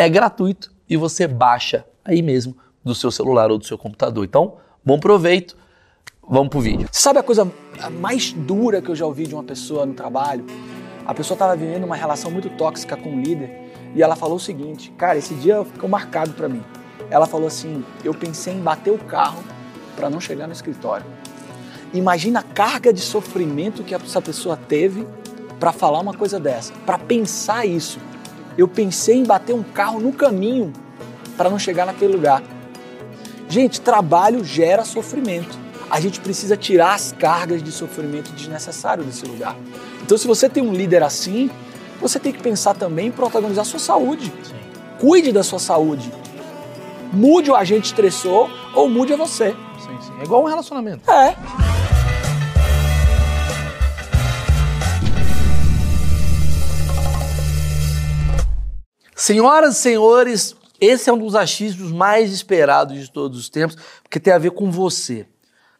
é gratuito e você baixa aí mesmo do seu celular ou do seu computador. Então, bom proveito. Vamos pro vídeo. Sabe a coisa mais dura que eu já ouvi de uma pessoa no trabalho? A pessoa estava vivendo uma relação muito tóxica com o líder e ela falou o seguinte: Cara, esse dia ficou marcado para mim. Ela falou assim: Eu pensei em bater o carro para não chegar no escritório. Imagina a carga de sofrimento que essa pessoa teve para falar uma coisa dessa, para pensar isso eu pensei em bater um carro no caminho para não chegar naquele lugar. Gente, trabalho gera sofrimento. A gente precisa tirar as cargas de sofrimento desnecessário desse lugar. Então, se você tem um líder assim, você tem que pensar também em protagonizar a sua saúde. Cuide da sua saúde. Mude o agente estressor ou mude a você. Sim, sim. É igual um relacionamento. É. Senhoras e senhores, esse é um dos achismos mais esperados de todos os tempos, porque tem a ver com você.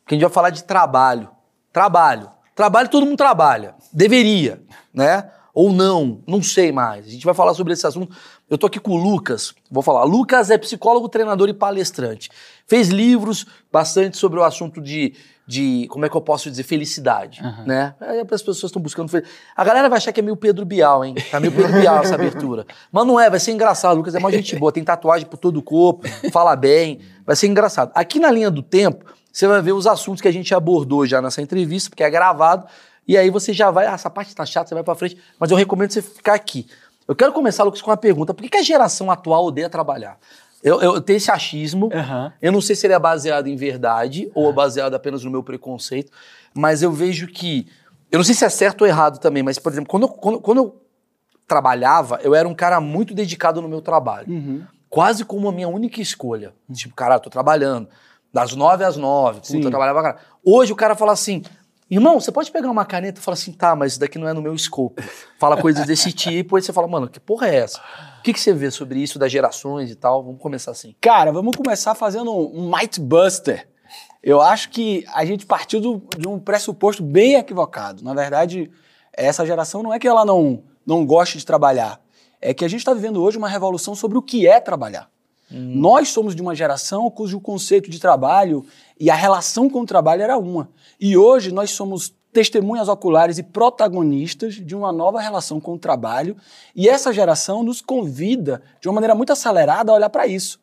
Porque a gente vai falar de trabalho. Trabalho. Trabalho todo mundo trabalha. Deveria, né? Ou não, não sei mais. A gente vai falar sobre esse assunto. Eu tô aqui com o Lucas, vou falar. Lucas é psicólogo, treinador e palestrante. Fez livros bastante sobre o assunto de de, como é que eu posso dizer, felicidade, uhum. né? Aí as pessoas estão buscando felicidade. A galera vai achar que é meio Pedro Bial, hein? Tá meio Pedro Bial essa abertura. Mas não é, vai ser engraçado. O Lucas é uma gente boa, tem tatuagem por todo o corpo, fala bem, vai ser engraçado. Aqui na linha do tempo, você vai ver os assuntos que a gente abordou já nessa entrevista, porque é gravado, e aí você já vai, ah, essa parte tá chata, você vai pra frente, mas eu recomendo você ficar aqui. Eu quero começar, Lucas, com uma pergunta. Por que a geração atual odeia trabalhar? Eu, eu tenho esse achismo. Uhum. Eu não sei se ele é baseado em verdade ou é baseado apenas no meu preconceito, mas eu vejo que. Eu não sei se é certo ou errado também, mas, por exemplo, quando eu, quando, quando eu trabalhava, eu era um cara muito dedicado no meu trabalho. Uhum. Quase como a minha única escolha. Tipo, cara, eu tô trabalhando. Das nove às nove. Puta, eu trabalhava, cara. Hoje o cara fala assim: Irmão, você pode pegar uma caneta e falar assim, tá, mas isso daqui não é no meu escopo. Fala coisas desse tipo, aí você fala, mano, que porra é essa? O que, que você vê sobre isso, das gerações e tal? Vamos começar assim. Cara, vamos começar fazendo um Might Buster. Eu acho que a gente partiu do, de um pressuposto bem equivocado. Na verdade, essa geração não é que ela não, não goste de trabalhar, é que a gente está vivendo hoje uma revolução sobre o que é trabalhar. Hum. Nós somos de uma geração cujo conceito de trabalho e a relação com o trabalho era uma. E hoje nós somos testemunhas oculares e protagonistas de uma nova relação com o trabalho, e essa geração nos convida de uma maneira muito acelerada a olhar para isso.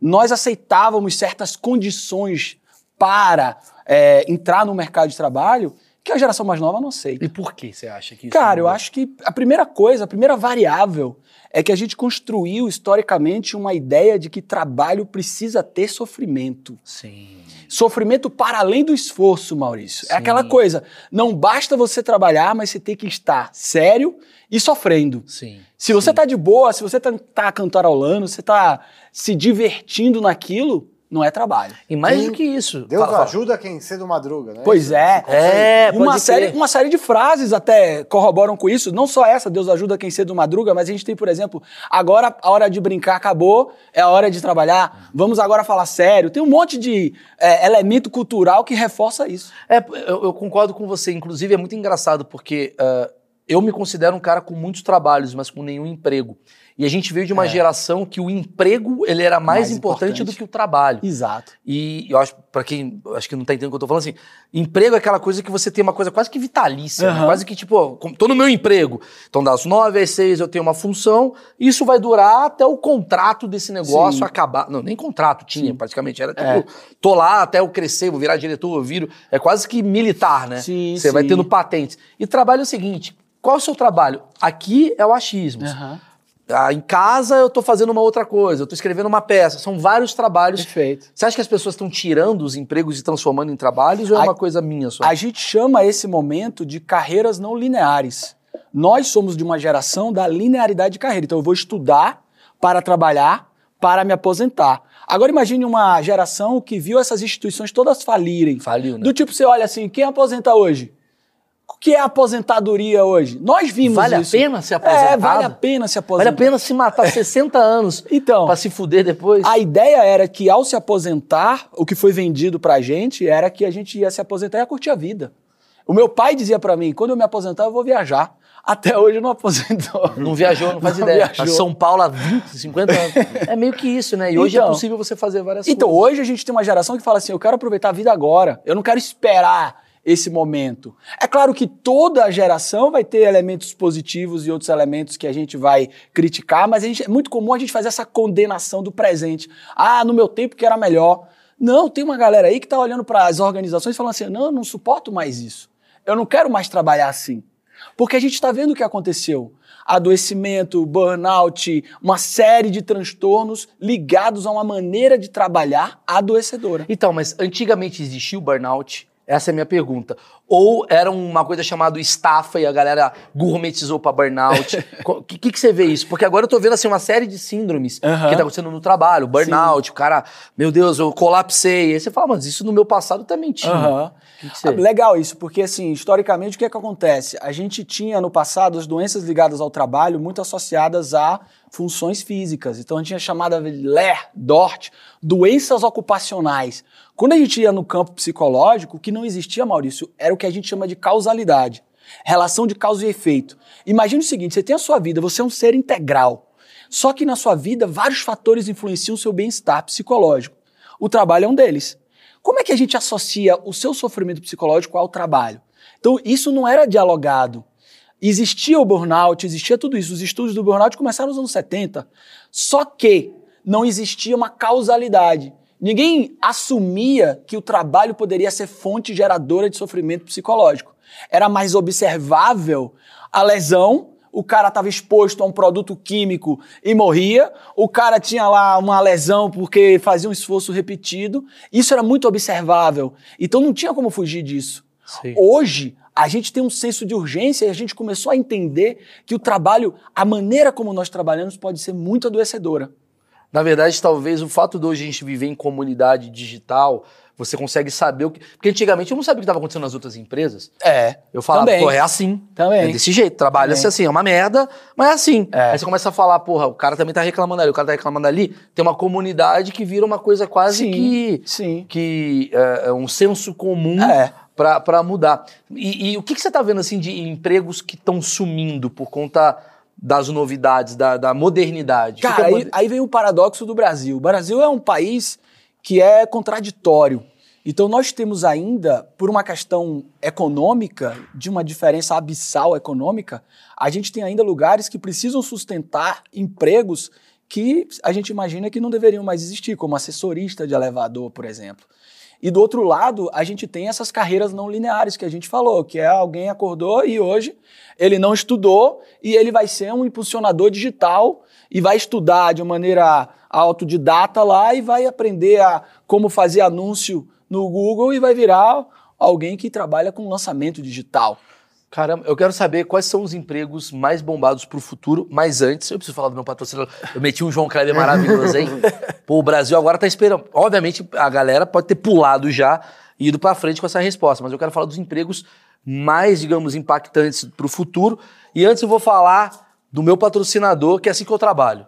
Nós aceitávamos certas condições para é, entrar no mercado de trabalho que a geração mais nova não aceita. E por que você acha que isso Cara, eu acho que a primeira coisa, a primeira variável é que a gente construiu historicamente uma ideia de que trabalho precisa ter sofrimento. Sim. Sofrimento para além do esforço, Maurício. Sim. É aquela coisa, não basta você trabalhar, mas você tem que estar sério e sofrendo. Sim. Se você está de boa, se você está tá cantarolando, você está se divertindo naquilo, não é trabalho. E mais do que isso. Deus fala, ajuda fala. quem cedo madruga, né? Pois é. É, uma série, uma série de frases até corroboram com isso. Não só essa, Deus ajuda quem cedo madruga, mas a gente tem, por exemplo, agora a hora de brincar acabou, é a hora de trabalhar, vamos agora falar sério. Tem um monte de é, elemento cultural que reforça isso. É, eu, eu, concordo com você. Inclusive, é muito engraçado porque uh, eu me considero um cara com muitos trabalhos, mas com nenhum emprego. E a gente veio de uma É. geração que o emprego ele era mais, Mais importante, importante. do que o trabalho. Exato. E eu acho, pra quem acho que não tá entendendo o que eu tô falando, assim, emprego é aquela coisa que você tem uma coisa quase que vitalícia, né? Aham. quase que tipo, tô no meu emprego. Então, das nove às seis eu tenho uma função, isso vai durar até o contrato desse negócio Sim. acabar. Não, nem contrato tinha, praticamente. Era tipo, É. tô lá até eu crescer, vou virar diretor, eu viro. É quase que militar, né? Sim, Você vai sim. tendo patentes. E trabalho é o seguinte: qual é o seu trabalho? Aqui é o achismo. Aham. Ah, em casa eu tô fazendo uma outra coisa, eu tô escrevendo uma peça. São vários trabalhos Perfeito. você acha que as pessoas estão tirando os empregos e transformando em trabalhos ou é A- uma coisa minha só? A gente chama esse momento de carreiras não lineares. Nós somos de uma geração da linearidade de carreira. Então eu vou estudar para trabalhar, para me aposentar. Agora imagine uma geração que viu essas instituições todas falirem. Faliu, né? Do tipo, você olha assim, quem aposenta hoje? O que é aposentadoria hoje? Nós vimos Vale isso. a pena ser aposentado? É, vale a pena se Vale aposentar. a pena se matar 60 anos Então, pra se fuder depois? a ideia era que ao se aposentar, o que foi vendido pra gente era que a gente ia se aposentar e ia curtir a vida. O meu pai dizia pra mim, quando eu me aposentar eu vou viajar. Até hoje não aposentou. Não viajou, não faz Não ideia. viajou. São Paulo há 20, 50 anos. É meio que isso, né? E hoje é Então. possível você fazer várias Então, coisas. hoje a gente tem uma geração que fala assim, eu quero aproveitar a vida agora, eu não quero esperar esse momento. É claro que toda geração vai ter elementos positivos e outros elementos que a gente vai criticar, mas gente- é muito comum a gente fazer essa condenação do presente. Ah, no meu tempo que era melhor. Não, tem uma galera aí que está olhando para as organizações falando assim, não, eu não suporto mais isso. Eu não quero mais trabalhar assim. Porque a gente está vendo o que aconteceu. Adoecimento, burnout, uma série de transtornos ligados a uma maneira de trabalhar adoecedora. Então, mas antigamente existia o burnout? Essa é a minha pergunta. Ou era uma coisa chamada estafa e a galera gourmetizou pra burnout? O que, que, que você vê isso? Porque agora eu tô vendo assim, uma série de síndromes Aham. que tá acontecendo no trabalho. Burnout, o cara, meu Deus, eu colapsei. Aí você fala, mas isso no meu passado também tinha. Que que você... Ah, Legal isso, porque assim, historicamente o que é que acontece? A gente tinha no passado as doenças ligadas ao trabalho muito associadas a funções físicas. Então a gente tinha chamada LER, DORT, doenças ocupacionais. Quando a gente ia no campo psicológico, o que não existia, Maurício, era o que a gente chama de causalidade. Relação de causa e efeito. Imagine o seguinte, você tem a sua vida, você é um ser integral. Só que na sua vida, vários fatores influenciam o seu bem-estar psicológico. O trabalho é um deles. Como é que a gente associa o seu sofrimento psicológico ao trabalho? Então, isso não era dialogado. Existia o burnout, existia tudo isso. Os estudos do burnout começaram nos anos 70. Só que não existia uma causalidade. Ninguém assumia que o trabalho poderia ser fonte geradora de sofrimento psicológico. Era mais observável a lesão, o cara estava exposto a um produto químico e morria, o cara tinha lá uma lesão porque fazia um esforço repetido. Isso era muito observável. Então não tinha como fugir disso. Sim. Hoje, a gente tem um senso de urgência e a gente começou a entender que o trabalho, a maneira como nós trabalhamos, pode ser muito adoecedora. Na verdade, talvez o fato de hoje a gente viver em comunidade digital, você consegue saber o que. Porque antigamente eu não sabia o que estava acontecendo nas outras empresas. É. Eu falava, Também. pô, é assim. Também. É desse jeito, trabalha-se assim, é uma merda, mas é assim. É. Aí você começa a falar, porra, o cara também tá reclamando ali, o cara tá reclamando ali. Tem uma comunidade que vira uma coisa quase Sim, que. sim. que é, é um senso comum É. pra, pra mudar. E, e o que, que você tá vendo assim de empregos que estão sumindo por conta das novidades, da, da modernidade? Cara, aí, moder- aí vem o paradoxo do Brasil. O Brasil é um país que é contraditório. Então nós temos ainda, por uma questão econômica, de uma diferença abissal econômica, a gente tem ainda lugares que precisam sustentar empregos que a gente imagina que não deveriam mais existir, como assessorista de elevador, por exemplo. E do outro lado, a gente tem essas carreiras não lineares que a gente falou, que é alguém acordou e hoje ele não estudou e ele vai ser um impulsionador digital e vai estudar de maneira autodidata lá e vai aprender a como fazer anúncio no Google e vai virar alguém que trabalha com lançamento digital. Caramba, eu quero saber quais são os empregos mais bombados pro futuro, mas antes, eu preciso falar do meu patrocinador. Eu meti um João Kleber maravilhoso, hein? Pô, o Brasil agora tá esperando. Obviamente, a galera pode ter pulado já e ido pra frente com essa resposta, mas eu quero falar dos empregos mais, digamos, impactantes pro futuro. E antes eu vou falar do meu patrocinador, que é assim que eu trabalho.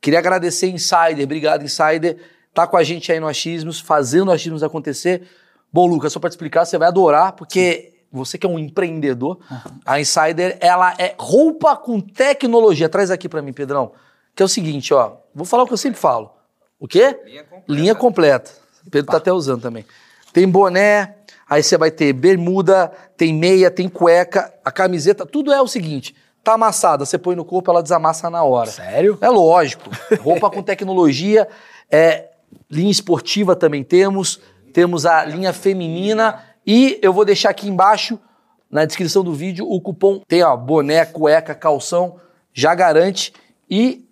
Queria agradecer Insider, obrigado Insider, tá com a gente aí no Achismos, fazendo o Achismos acontecer. Bom, Lucas, só pra te explicar, você vai adorar, porque você que é um empreendedor, a Insider, ela é roupa com tecnologia. Traz aqui pra mim, Pedrão. que é o seguinte, ó. Vou falar o que eu sempre falo. O quê? Linha completa. Linha completa. O Pedro tá até usando também. Tem boné, aí você vai ter bermuda, tem meia, tem cueca, a camiseta, tudo é o seguinte. Tá amassada, você põe no corpo, ela desamassa na hora. Sério? É lógico. Roupa com tecnologia, é, linha esportiva também temos, temos a linha feminina e eu vou deixar aqui embaixo na descrição do vídeo o cupom tem ó, boné, cueca, calção, já garante e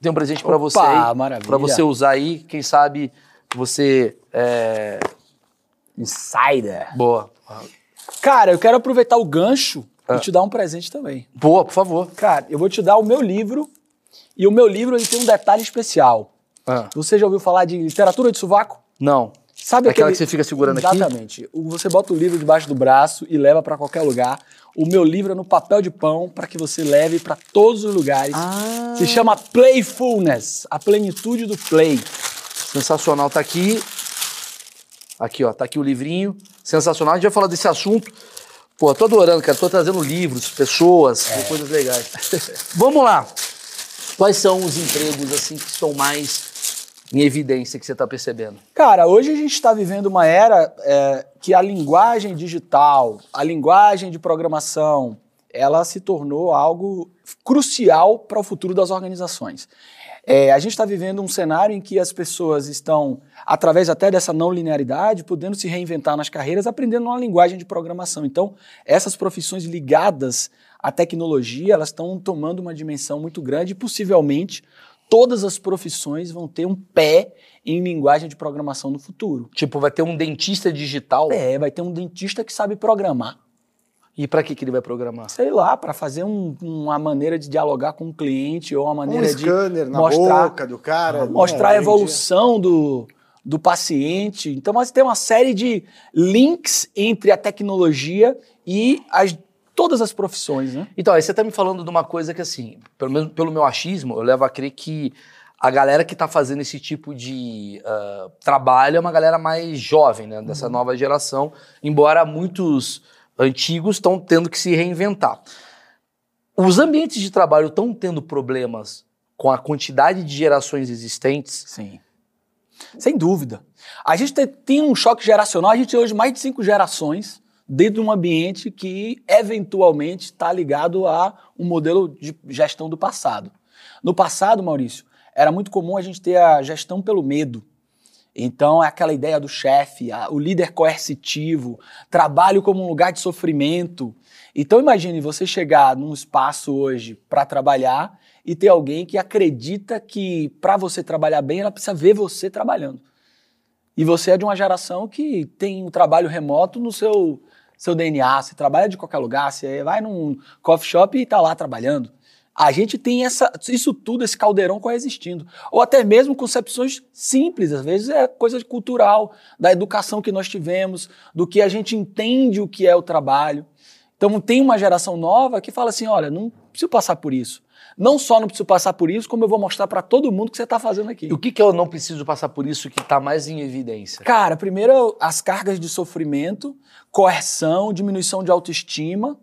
tem um presente pra Opa, você aí, maravilha. para você usar aí, quem sabe você é, Insider. boa. Cara, eu quero aproveitar o gancho Ah. e te dar um presente também. Boa, por favor. Cara, eu vou te dar o meu livro. E o meu livro ele tem um detalhe especial. Ah, Você já ouviu falar de literatura de sovaco? não. Sabe Aquela aquele... que você fica segurando aqui? Exatamente. Você bota o livro debaixo do braço e leva pra qualquer lugar. O meu livro é no papel de pão para que você leve pra todos os lugares. Ah. Se chama Playfulness, a plenitude do play. Sensacional, tá aqui. Aqui, ó, tá aqui o livrinho. Sensacional. A gente vai falar desse assunto. Pô, tô adorando, cara. Tô trazendo livros, pessoas, coisas legais. Vamos lá. Quais são os empregos, assim, que estão mais em evidência que você tá percebendo? Cara, hoje a gente está vivendo uma era é, que a linguagem digital, a linguagem de programação, ela se tornou algo crucial para o futuro das organizações. É, a gente está vivendo um cenário em que as pessoas estão, através até dessa não linearidade, podendo se reinventar nas carreiras, aprendendo uma linguagem de programação. Então, essas profissões ligadas à tecnologia, elas estão tomando uma dimensão muito grande e possivelmente todas as profissões vão ter um pé em linguagem de programação no futuro. Tipo, vai ter um dentista digital. É, vai ter um dentista que sabe programar. E pra que, que ele vai programar? Sei lá, para fazer um- uma maneira de dialogar com o cliente ou uma Um maneira de scanner na mostrar, boca do cara. mostrar né, a hoje em evolução do, do paciente. Então, mas tem uma série de links entre a tecnologia e as, todas as profissões, né? Então, aí você tá me falando de uma coisa que, assim, pelo menos pelo meu achismo, eu levo a crer que a galera que tá fazendo esse tipo de ah, trabalho é uma galera mais jovem, né? Dessa nova geração, embora muitos antigos estão tendo que se reinventar. Os ambientes de trabalho estão tendo problemas com a quantidade de gerações existentes. Sim. Sem dúvida. A gente te- tem um choque geracional, a gente tem hoje mais de cinco gerações dentro de um ambiente que eventualmente está ligado a um modelo de gestão do passado. No passado, Maurício, era muito comum a gente ter a gestão pelo medo. Então é aquela ideia do chefe, o líder coercitivo, trabalho como um lugar de sofrimento. Então imagine você chegar num espaço hoje para trabalhar e ter alguém que acredita que para você trabalhar bem ela precisa ver você trabalhando. E você é de uma geração que tem um trabalho remoto no seu, seu DNA, você trabalha de qualquer lugar, você vai num coffee shop e está lá trabalhando. A gente tem essa, isso tudo, esse caldeirão coexistindo. Ou até mesmo concepções simples, às vezes é coisa cultural, da educação que nós tivemos, do que a gente entende o que é o trabalho. Então tem uma geração nova que fala assim: olha, não preciso passar por isso. Não só não preciso passar por isso, como eu vou mostrar para todo mundo que você está fazendo aqui. E o que, que eu não preciso passar por isso que tá mais em evidência? Cara, primeiro as cargas de sofrimento, coerção, diminuição de autoestima,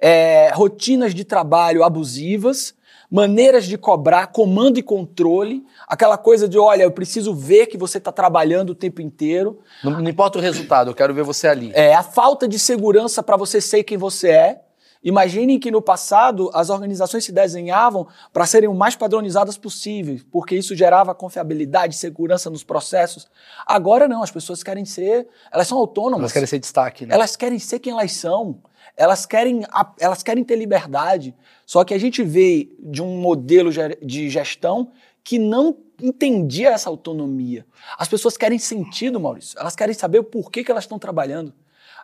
é, rotinas de trabalho abusivas, maneiras de cobrar, comando e controle, aquela coisa de, olha, eu preciso ver que você está trabalhando o tempo inteiro, Não, não importa o resultado, eu quero ver você ali. é, a falta de segurança para você ser quem você é. Imaginem que no passado as organizações se desenhavam para serem o mais padronizadas possível, porque isso gerava confiabilidade, segurança nos processos. Agora não, as pessoas querem ser, elas são autônomas. Elas querem ser destaque, né? Elas querem ser quem elas são. Elas querem, elas querem ter liberdade. Só que a gente vê de um modelo de gestão que não entendia essa autonomia. As pessoas querem sentido, Maurício. Elas querem saber o porquê que elas estão trabalhando.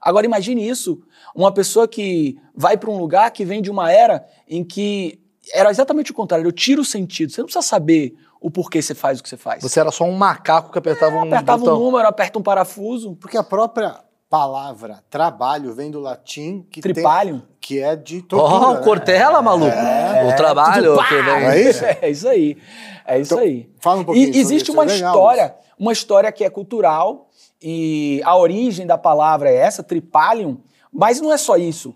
Agora imagine isso, uma pessoa que vai para um lugar que vem de uma era em que era exatamente o contrário. Eu tiro o sentido. Você não precisa saber o porquê você faz o que você faz. Você era só um macaco que apertava um apertava botão. um número, aperta um parafuso, Porque a própria palavra trabalho vem do latim que, tem, tripalho. que é de Ó, tortura. o né? Cortela, maluco. o trabalho tudo que pá! vem. É isso? É isso aí. É isso Então, aí. Fala um pouquinho E sobre existe isso, uma é história, uma história que é cultural e a origem da palavra é essa, tripalium, mas não é só isso.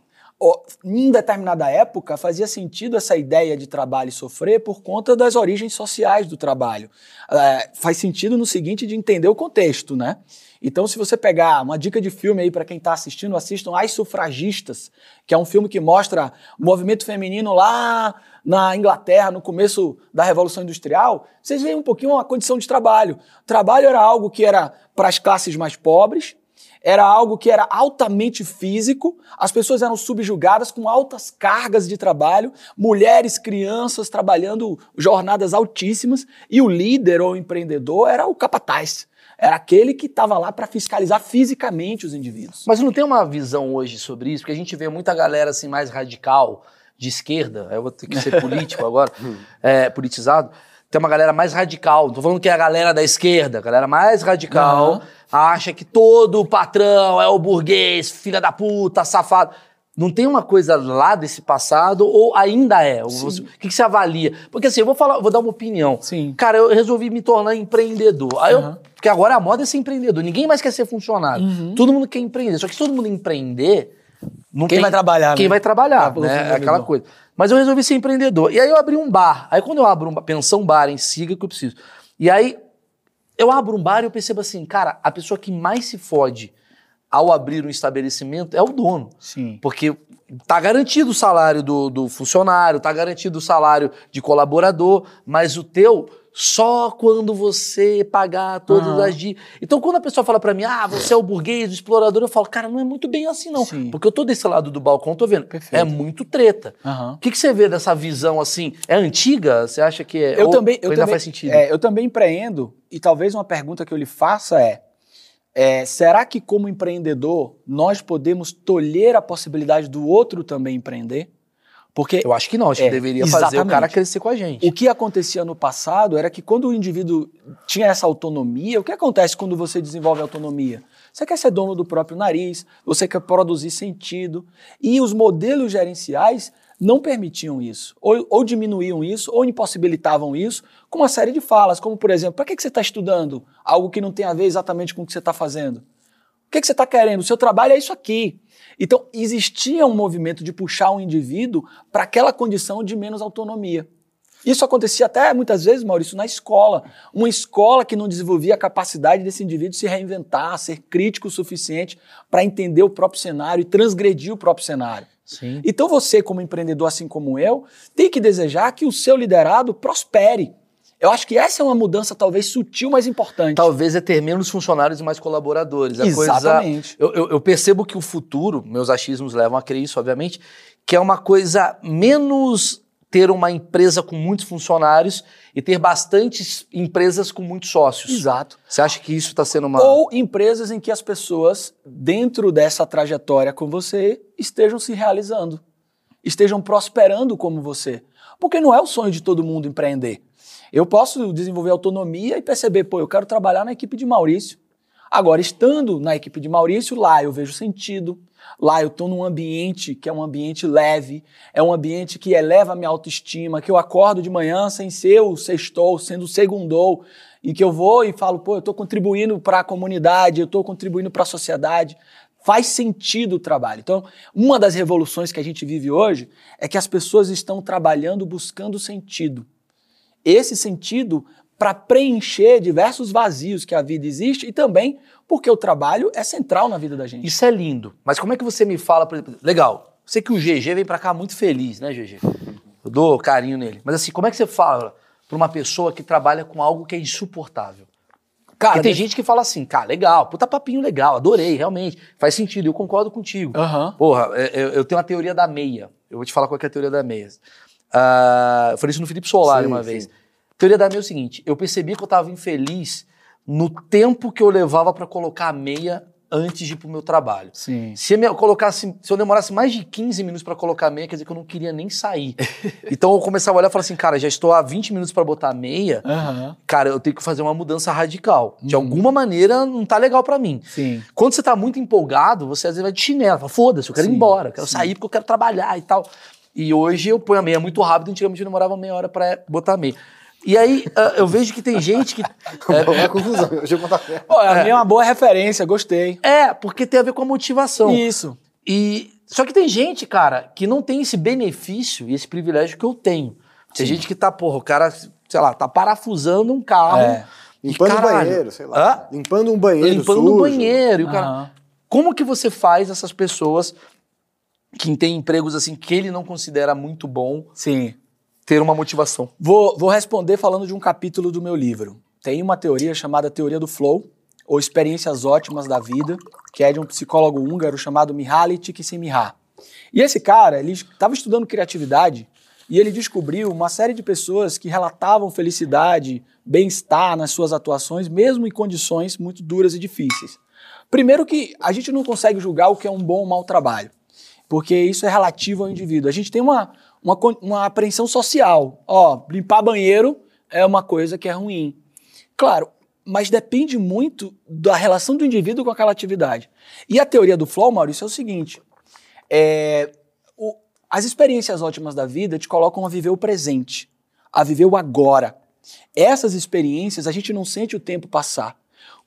em determinada época fazia sentido essa ideia de trabalho e sofrer por conta das origens sociais do trabalho. É, faz sentido no seguinte de entender o contexto, né? Então, se você pegar uma dica de filme aí para quem está assistindo, assistam As Sufragistas, que é um filme que mostra o movimento feminino lá na Inglaterra, no começo da Revolução Industrial. Vocês veem um pouquinho a condição de trabalho. O trabalho era algo que era para as classes mais pobres, era algo que era altamente físico, as pessoas eram subjugadas com altas cargas de trabalho, mulheres, crianças trabalhando jornadas altíssimas, e o líder ou empreendedor era o capataz. Era aquele que estava lá para fiscalizar fisicamente os indivíduos. Mas não tem uma visão hoje sobre isso? Porque a gente vê muita galera assim mais radical, de esquerda, eu vou ter que ser político agora, é, politizado. Tem uma galera mais radical, não tô falando que é a galera da esquerda, a galera mais radical Uhum. acha que todo patrão é o burguês, filha da puta, safado. Não tem uma coisa lá desse passado ou ainda é? O Sim. que, que você avalia? Porque assim, eu vou falar, vou dar uma opinião. Sim. Cara, eu resolvi me tornar empreendedor. Aí eu, Aham. porque agora a moda é ser empreendedor. Ninguém mais quer ser funcionário. Uhum. Todo mundo quer empreender. Só que se todo mundo empreender, não Quem tem- vai trabalhar, Quem né? vai trabalhar, Ah, né? É aquela coisa. Mas eu resolvi ser empreendedor. E aí eu abri um bar. Aí quando eu abro um bar, pensão bar em siga que eu preciso. E aí eu abro um bar e eu percebo assim, cara, a pessoa que mais se fode ao abrir um estabelecimento é o dono. Sim. Porque tá garantido o salário do, do funcionário, tá garantido o salário de colaborador, mas o teu só quando você pagar todas as dívidas. Então, quando a pessoa fala pra mim, ah, você é o burguês, o explorador, eu falo, cara, não é muito bem assim, não. Sim. Porque eu tô desse lado do balcão, tô vendo. Perfeito. É muito treta. O que, que você vê dessa visão assim? É antiga? Você acha que é. Eu ou- também, eu ainda também, faz sentido? é, eu também empreendo e talvez uma pergunta que eu lhe faça é, é, será que como empreendedor nós podemos tolher a possibilidade do outro também empreender? Porque Eu acho que não, acho É, que deveria fazer o exatamente. cara crescer com a gente. o que acontecia no passado era que quando o indivíduo tinha essa autonomia, o que acontece quando você desenvolve autonomia? Você quer ser dono do próprio nariz, você quer produzir sentido. E os modelos gerenciais não permitiam isso, ou, ou diminuíam isso, ou impossibilitavam isso, com uma série de falas, como por exemplo, para que, que você está estudando algo que não tem a ver exatamente com o que você está fazendo? O que, que você está querendo? O seu trabalho é isso aqui. Então, existia um movimento de puxar um indivíduo para aquela condição de menos autonomia. Isso acontecia até muitas vezes, Maurício, na escola. Uma escola que não desenvolvia a capacidade desse indivíduo se reinventar, ser crítico o suficiente para entender o próprio cenário e transgredir o próprio cenário. Sim. Então você, como empreendedor, assim como eu, tem que desejar que o seu liderado prospere. Eu acho que essa é uma mudança talvez sutil, mas importante. Talvez é ter menos funcionários e mais colaboradores. A Exatamente. Coisa, eu, eu- eu percebo que o futuro, meus achismos levam a crer isso, obviamente, que é uma coisa menos ter uma empresa com muitos funcionários e ter bastantes empresas com muitos sócios. Exato. Você acha que isso está sendo uma. Ou empresas em que as pessoas, dentro dessa trajetória com você, estejam se realizando, estejam prosperando como você. Porque não é o sonho de todo mundo empreender. Eu posso desenvolver autonomia e perceber, pô, eu quero trabalhar na equipe de Maurício. Agora, estando na equipe de Maurício, lá eu vejo sentido. Lá eu estou num ambiente que é um ambiente leve, é um ambiente que eleva a minha autoestima, que eu acordo de manhã sem ser o sextou, sendo o segundou, em que eu vou e falo, pô, eu estou contribuindo para a comunidade, eu estou contribuindo para a sociedade. Faz sentido o trabalho. Então, uma das revoluções que a gente vive hoje é que as pessoas estão trabalhando buscando sentido. Esse sentido para preencher diversos vazios que a vida existe e também porque o trabalho é central na vida da gente. Isso é lindo. Mas como é que você me fala, por exemplo, legal, sei que o GG vem pra cá muito feliz, né, GG? Eu dou carinho nele. Mas assim, como é que você fala pra uma pessoa que trabalha com algo que é insuportável? Cara, Porque tem gente que fala assim, cara, legal, puta papinho legal, adorei, realmente, faz sentido, eu concordo contigo. Aham. Porra, é- é- eu tenho uma teoria da meia. Eu vou te falar qual é a teoria da meia. Ah, eu falei isso no Felipe Solari Sim, uma vez. Teoria da meia é o seguinte: eu percebi que eu tava infeliz no tempo que eu levava pra colocar a meia antes de ir pro meu trabalho. Sim. Se eu, colocasse, se eu demorasse mais de 15 minutos pra colocar a meia, quer dizer que eu não queria nem sair. então eu começava a olhar e falar assim, cara, já estou há 20 minutos pra botar a meia, Aham. cara, eu tenho que fazer uma mudança radical. De Uhum. alguma maneira não tá legal pra mim. Sim. Quando você tá muito empolgado, você às vezes vai de chinelo, fala, foda-se, eu quero ir Sim, embora, eu quero sim. sair porque eu quero trabalhar e tal. E hoje eu ponho a meia muito rápido, antigamente eu demorava meia hora pra botar a meia. E aí ah, eu vejo que tem gente que. É uma confusão. Pô, a minha é uma boa referência, gostei. É, porque tem a ver com a motivação. Isso. E Só que tem gente, cara, que não tem esse benefício e esse privilégio que eu tenho. Tem Sim. gente que tá, porra, o cara, sei lá, tá parafusando um carro. É. Limpando caralho, banheiro, sei lá. Hã? Limpando um banheiro Limpando sujo. o banheiro. E o cara, Aham. como que você faz essas pessoas que têm empregos assim que ele não considera muito bom Sim. Ter uma motivação? Vou, vou responder falando de um capítulo do meu livro. Tem uma teoria chamada teoria do flow, ou experiências ótimas da vida, que é de um psicólogo húngaro chamado Mihaly Csikszentmihalyi. E esse cara, ele estava estudando criatividade e ele descobriu uma série de pessoas que relatavam felicidade, bem-estar nas suas atuações, mesmo em condições muito duras e difíceis. Primeiro que a gente não consegue julgar o que é um bom ou mau trabalho, porque isso é relativo ao indivíduo. A gente tem uma, uma, uma apreensão social. Ó, limpar banheiro é uma coisa que é ruim. Claro, mas depende muito da relação do indivíduo com aquela atividade. E a teoria do flow, Maurício, é o seguinte: é, o- as experiências ótimas da vida te colocam a viver o presente, a viver o agora. Essas experiências a gente não sente o tempo passar.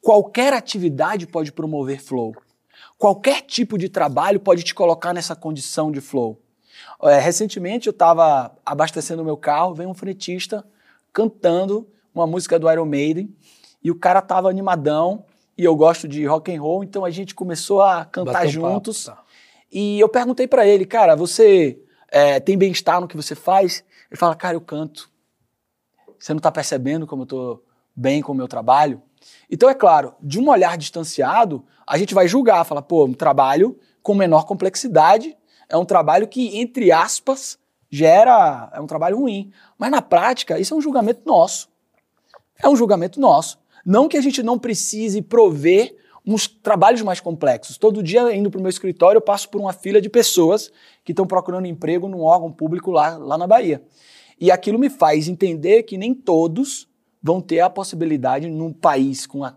Qualquer atividade pode promover flow. Qualquer tipo de trabalho pode te colocar nessa condição de flow. É, recentemente eu estava abastecendo o meu carro, veio um fretista cantando uma música do Iron Maiden e o cara tava animadão e eu gosto de rock and roll, então a gente começou a cantar juntos. papo, tá. E eu perguntei pra ele, cara, você é, tem bem-estar no que você faz? Ele fala, cara, eu canto. Você não tá percebendo como eu tô bem com o meu trabalho? Então, é claro, de um olhar distanciado, a gente vai julgar, falar, pô, um trabalho com menor complexidade é um trabalho que, entre aspas, gera. é um trabalho ruim. Mas na prática, isso é um julgamento nosso. É um julgamento nosso. Não que a gente não precise prover uns trabalhos mais complexos. Todo dia, indo para o meu escritório, eu passo por uma fila de pessoas que estão procurando emprego num órgão público lá, lá na Bahia. E aquilo me faz entender que nem todos vão ter a possibilidade, num país com a,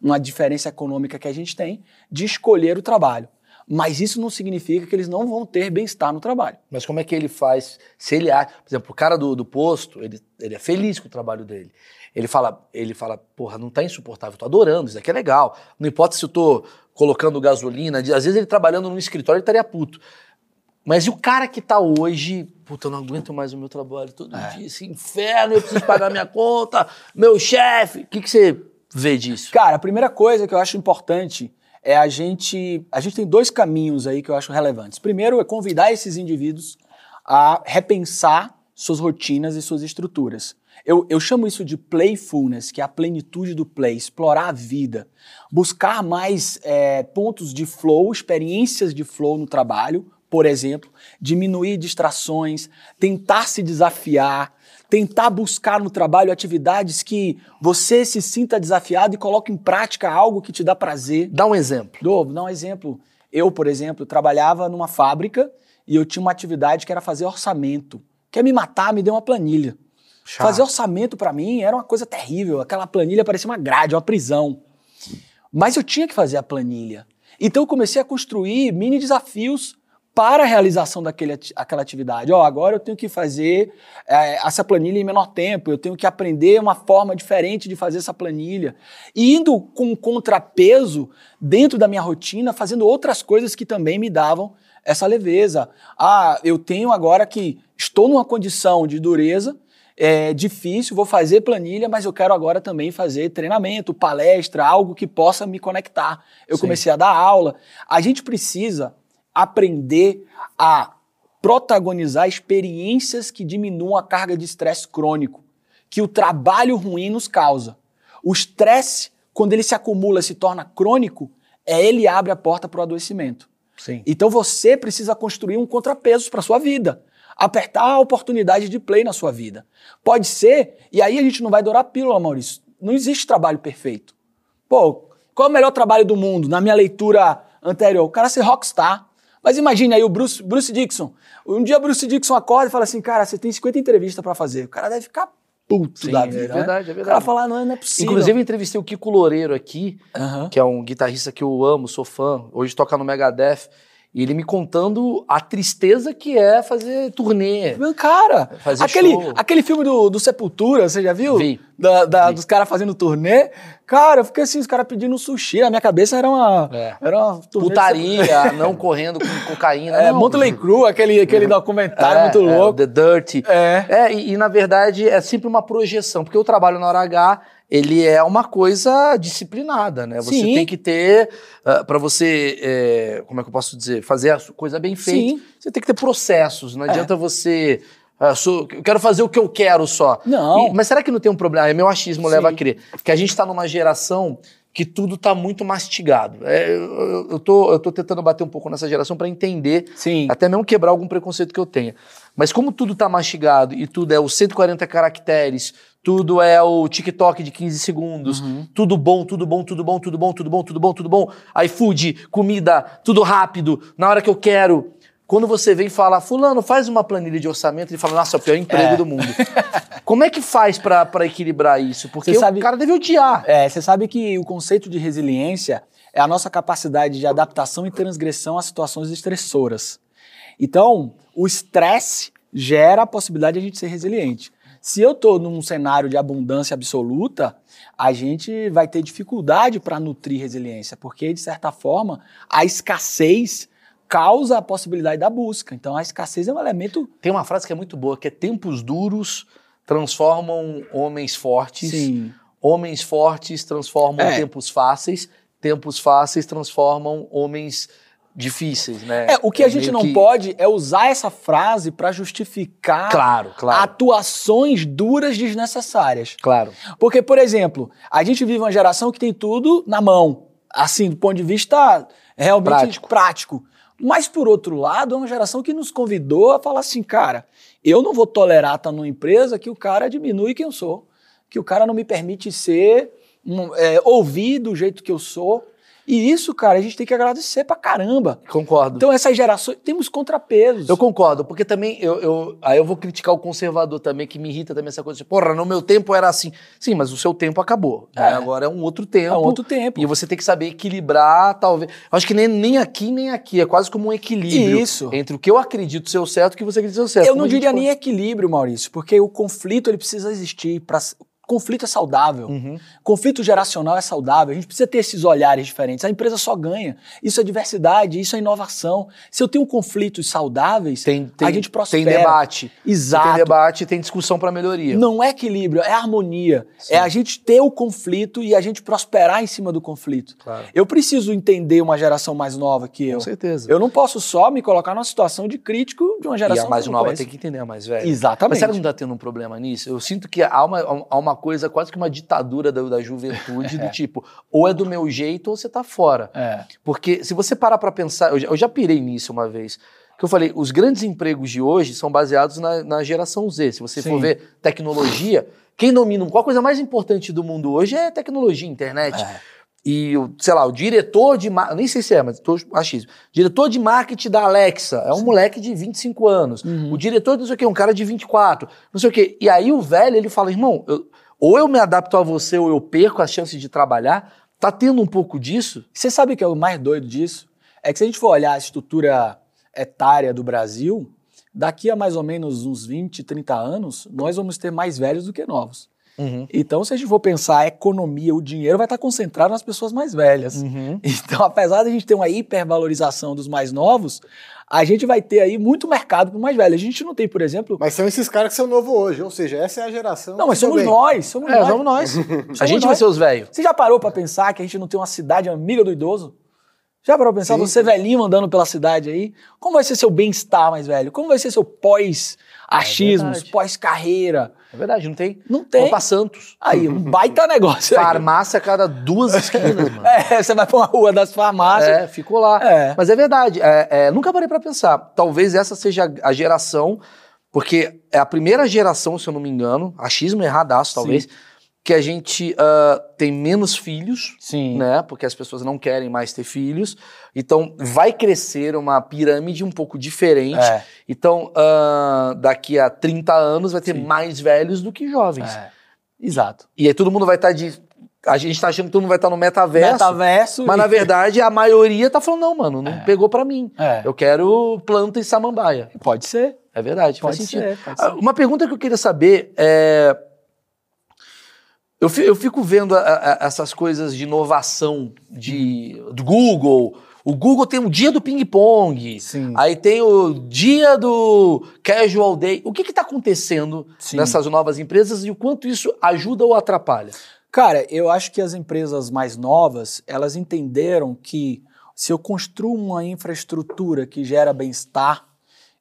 uma diferença econômica que a gente tem, de escolher o trabalho. Mas isso não significa que eles não vão ter bem-estar no trabalho. Mas como é que ele faz? Se ele acha, por exemplo, o cara do, do posto, ele, ele é feliz com o trabalho dele. Ele fala, ele fala, porra, não tá insuportável, tô adorando, isso aqui é legal. Não importa se eu tô colocando gasolina, às vezes ele trabalhando num escritório ele estaria puto. Mas e o cara que tá hoje, puta, eu não aguento mais o meu trabalho todo dia, esse inferno, eu preciso pagar minha conta, meu chefe. O que, que você vê disso? Cara, a primeira coisa que eu acho importante é a gente. A gente tem dois caminhos aí que eu acho relevantes. Primeiro é convidar esses indivíduos a repensar suas rotinas e suas estruturas. Eu, eu chamo isso de playfulness, que é a plenitude do play, explorar a vida, buscar mais é, pontos de flow, experiências de flow no trabalho, por exemplo, diminuir distrações, tentar se desafiar, tentar buscar no trabalho atividades que você se sinta desafiado e coloque em prática algo que te dá prazer. Dá um exemplo. Dou, dar um exemplo. Eu, por exemplo, trabalhava numa fábrica e eu tinha uma atividade que era fazer orçamento. Quer me matar, me dê uma planilha. Chato. Fazer orçamento para mim era uma coisa terrível. Aquela planilha parecia uma grade, uma prisão. Mas eu tinha que fazer a planilha. Então eu comecei a construir mini desafios para a realização daquele, aquela atividade. Ó, agora eu tenho que fazer é, essa planilha em menor tempo, eu tenho que aprender uma forma diferente de fazer essa planilha. E indo com contrapeso dentro da minha rotina, fazendo outras coisas que também me davam essa leveza. Ah, eu tenho agora que estou numa condição de dureza, é difícil, vou fazer planilha, mas eu quero agora também fazer treinamento, palestra, algo que possa me conectar. Eu Sim. comecei a dar aula. A gente precisa aprender a protagonizar experiências que diminuam a carga de estresse crônico que o trabalho ruim nos causa. O estresse, quando ele se acumula e se torna crônico, é ele abre a porta para o adoecimento. Sim. Então você precisa construir um contrapeso para sua vida. Apertar a oportunidade de play na sua vida. Pode ser, e aí a gente não vai dourar pílula, Maurício. Não existe trabalho perfeito. Pô, qual é o melhor trabalho do mundo? Na minha leitura anterior, o cara ser rockstar. Mas imagine aí o Bruce, Bruce Dixon. Um dia o Bruce Dixon acorda e fala assim, cara, você tem 50 entrevistas para fazer. O cara deve ficar puto Sim, da é vida. né? verdade, é O cara verdade. fala, não, não é possível. Inclusive, eu entrevistei o Kiko Loureiro aqui, Aham. que é um guitarrista que eu amo, sou fã. Hoje toca no Megadeth. E ele me contando a tristeza que é fazer turnê. Cara, Fazer aquele, show. aquele filme do, do Sepultura, você já viu? Vi. Da, da- Vi. Dos caras fazendo turnê. Cara, eu fiquei assim, os caras pedindo sushi. Na minha cabeça era uma. É. Era uma Putaria, não correndo com cocaína. É, não. Motley Crue, aquele, aquele documentário É, muito é, louco. The Dirty. É. É, e, e, na verdade é sempre uma projeção, porque o trabalho na hora H, ele é uma coisa disciplinada, né? Você Sim. tem que ter, para você, é, como é que eu posso dizer, fazer a coisa bem feita, Sim. você tem que ter processos, não É. adianta você... ah, sou- eu quero fazer o que eu quero só. Não. E- mas será que não tem um problema? É meu achismo Sim. leva a crer. Que a gente está numa geração que tudo está muito mastigado. É, eu, eu, eu tô, eu tô tentando bater um pouco nessa geração para entender Sim. até mesmo quebrar algum preconceito que eu tenha. Mas como tudo tá mastigado e tudo é os 140 caracteres, tudo é o TikTok de 15 segundos, Uhum. tudo bom, tudo bom, tudo bom, tudo bom, tudo bom, tudo bom, tudo bom, iFood, comida, tudo rápido, na hora que eu quero. Quando você vem falar, fulano, faz uma planilha de orçamento, ele fala, nossa, é o pior emprego É. do mundo. Como é que faz pra equilibrar isso? Porque sabe- o cara deve odiar. É, você sabe que o conceito de resiliência é a nossa capacidade de adaptação e transgressão a situações estressoras. Então, o estresse gera a possibilidade de a gente ser resiliente. Se eu estou num cenário de abundância absoluta, a gente vai ter dificuldade para nutrir resiliência, porque, de certa forma, a escassez causa a possibilidade da busca. Então, a escassez é um elemento. Tem uma frase que é muito boa, que é tempos duros transformam homens fortes. Sim. Homens fortes transformam É. tempos fáceis, tempos fáceis transformam homens difíceis, né? É, o que a gente não que- pode é usar essa frase para justificar Claro, claro, atuações duras desnecessárias. claro. Porque, por exemplo, a gente vive uma geração que tem tudo na mão, assim, do ponto de vista realmente Prático. prático. Mas, por outro lado, é uma geração que nos convidou a falar assim, cara, eu não vou tolerar estar numa empresa que o cara diminui quem eu sou, que o cara não me permite ser, um, é, ouvir do jeito que eu sou. E isso, cara, a gente tem que agradecer pra caramba. Concordo. Então, essas gerações, temos contrapesos. eu concordo, porque também eu, eu- aí eu vou criticar o conservador também, que me irrita também essa coisa de, porra, no meu tempo era assim. Sim, mas o seu tempo acabou. né? É. Agora é um outro tempo. É um outro tempo. E você tem que saber equilibrar, talvez. Acho que nem, nem aqui, nem aqui. É quase como um equilíbrio Isso. entre o que eu acredito ser o certo e o que você acredita ser o certo. Eu não diria pode- nem equilíbrio, Maurício, porque o conflito ele precisa existir. Pra... Conflito é saudável. Uhum. Conflito geracional é saudável. A gente precisa ter esses olhares diferentes. A empresa só ganha. Isso é diversidade, isso é inovação. Se eu tenho conflitos saudáveis, Tem, tem, a gente prospera. Tem debate. Exato. Tem debate, tem discussão para melhoria. Não é equilíbrio, é harmonia. É a gente ter o conflito e a gente prosperar em cima do conflito. Claro. Eu preciso entender uma geração mais nova que eu. Com certeza. Eu não posso só me colocar numa situação de crítico de uma e geração a mais nova tem que entender a mais velha. Exatamente. Mas será que não está tendo um problema nisso? Eu sinto que há uma, há uma coisa, quase que uma ditadura da, da juventude, do tipo, ou é do meu jeito ou você tá fora. É. Porque se você parar para pensar, eu já, eu já pirei nisso uma vez, que eu falei, os grandes empregos de hoje são baseados na, na geração Z. Se você Sim. for ver tecnologia, quem domina, qual a coisa mais importante do mundo hoje é tecnologia, internet. É. E, o, sei lá, o diretor de marketing, nem sei se é, mas tô achismo. Diretor de marketing da Alexa é um moleque de 25 anos. Uhum. O diretor não sei o quê, um cara de 24, não sei o quê. E aí o velho, ele fala, irmão, eu- ou eu me adapto a você ou eu perco as chances de trabalhar. Tá tendo um pouco disso? Você sabe o que é o mais doido disso? É que se a gente for olhar a estrutura etária do Brasil, daqui a mais ou menos uns 20, 30 anos, nós vamos ter mais velhos do que novos. Então, se a gente for pensar a economia, o dinheiro vai estar concentrado nas pessoas mais velhas. Uhum. Então, apesar de a gente ter uma hipervalorização dos mais novos, a gente vai ter aí muito mercado para mais velhos. A gente não tem, por exemplo. Mas são esses caras que são novo hoje, ou seja, essa é a geração. Não, mas somos bem. nós, somos É, nós. somos nós. a Somos gente vai nós. ser os velhos. Você já parou pra pensar que a gente não tem uma cidade amiga do idoso? Já parou pra pensar, Sim, você sim. velhinho andando pela cidade aí? Como vai ser seu bem-estar mais velho? Como vai ser seu pós-achismos, verdade. pós-carreira? É verdade, não tem? Não tem. Opa Santos. Aí, um baita negócio. Farmácia a cada duas esquinas, mano. É, você vai pra uma rua das farmácias. É, ficou lá. É. Mas é verdade. é, é, nunca parei pra pensar. Talvez essa seja a geração, porque é a primeira geração, se eu não me engano, achismo erradaço, talvez, que a gente ah, tem menos filhos, Sim. né? Porque as pessoas não querem mais ter filhos. Então, vai crescer uma pirâmide um pouco diferente. É. Então, ah, daqui a 30 anos vai ter Sim. mais velhos do que jovens. É. Exato. E aí todo mundo vai estar de a gente tá achando que todo mundo vai estar no metaverso. Metaverso. Mas e- na verdade a maioria tá falando, não, mano, não pegou pra mim. É. Eu quero planta e samambaia. Pode ser. É verdade, Pode faz sentido. ser, pode Ah, ser. Uma pergunta que eu queria saber é. Eu fi- eu fico vendo a- a- essas coisas de inovação de, do Google. O Google tem o dia do ping-pong. Aí tem o dia do casual day. O que está acontecendo Sim. nessas novas empresas e o quanto isso ajuda ou atrapalha? Cara, eu acho que as empresas mais novas, elas entenderam que se eu construo uma infraestrutura que gera bem-estar,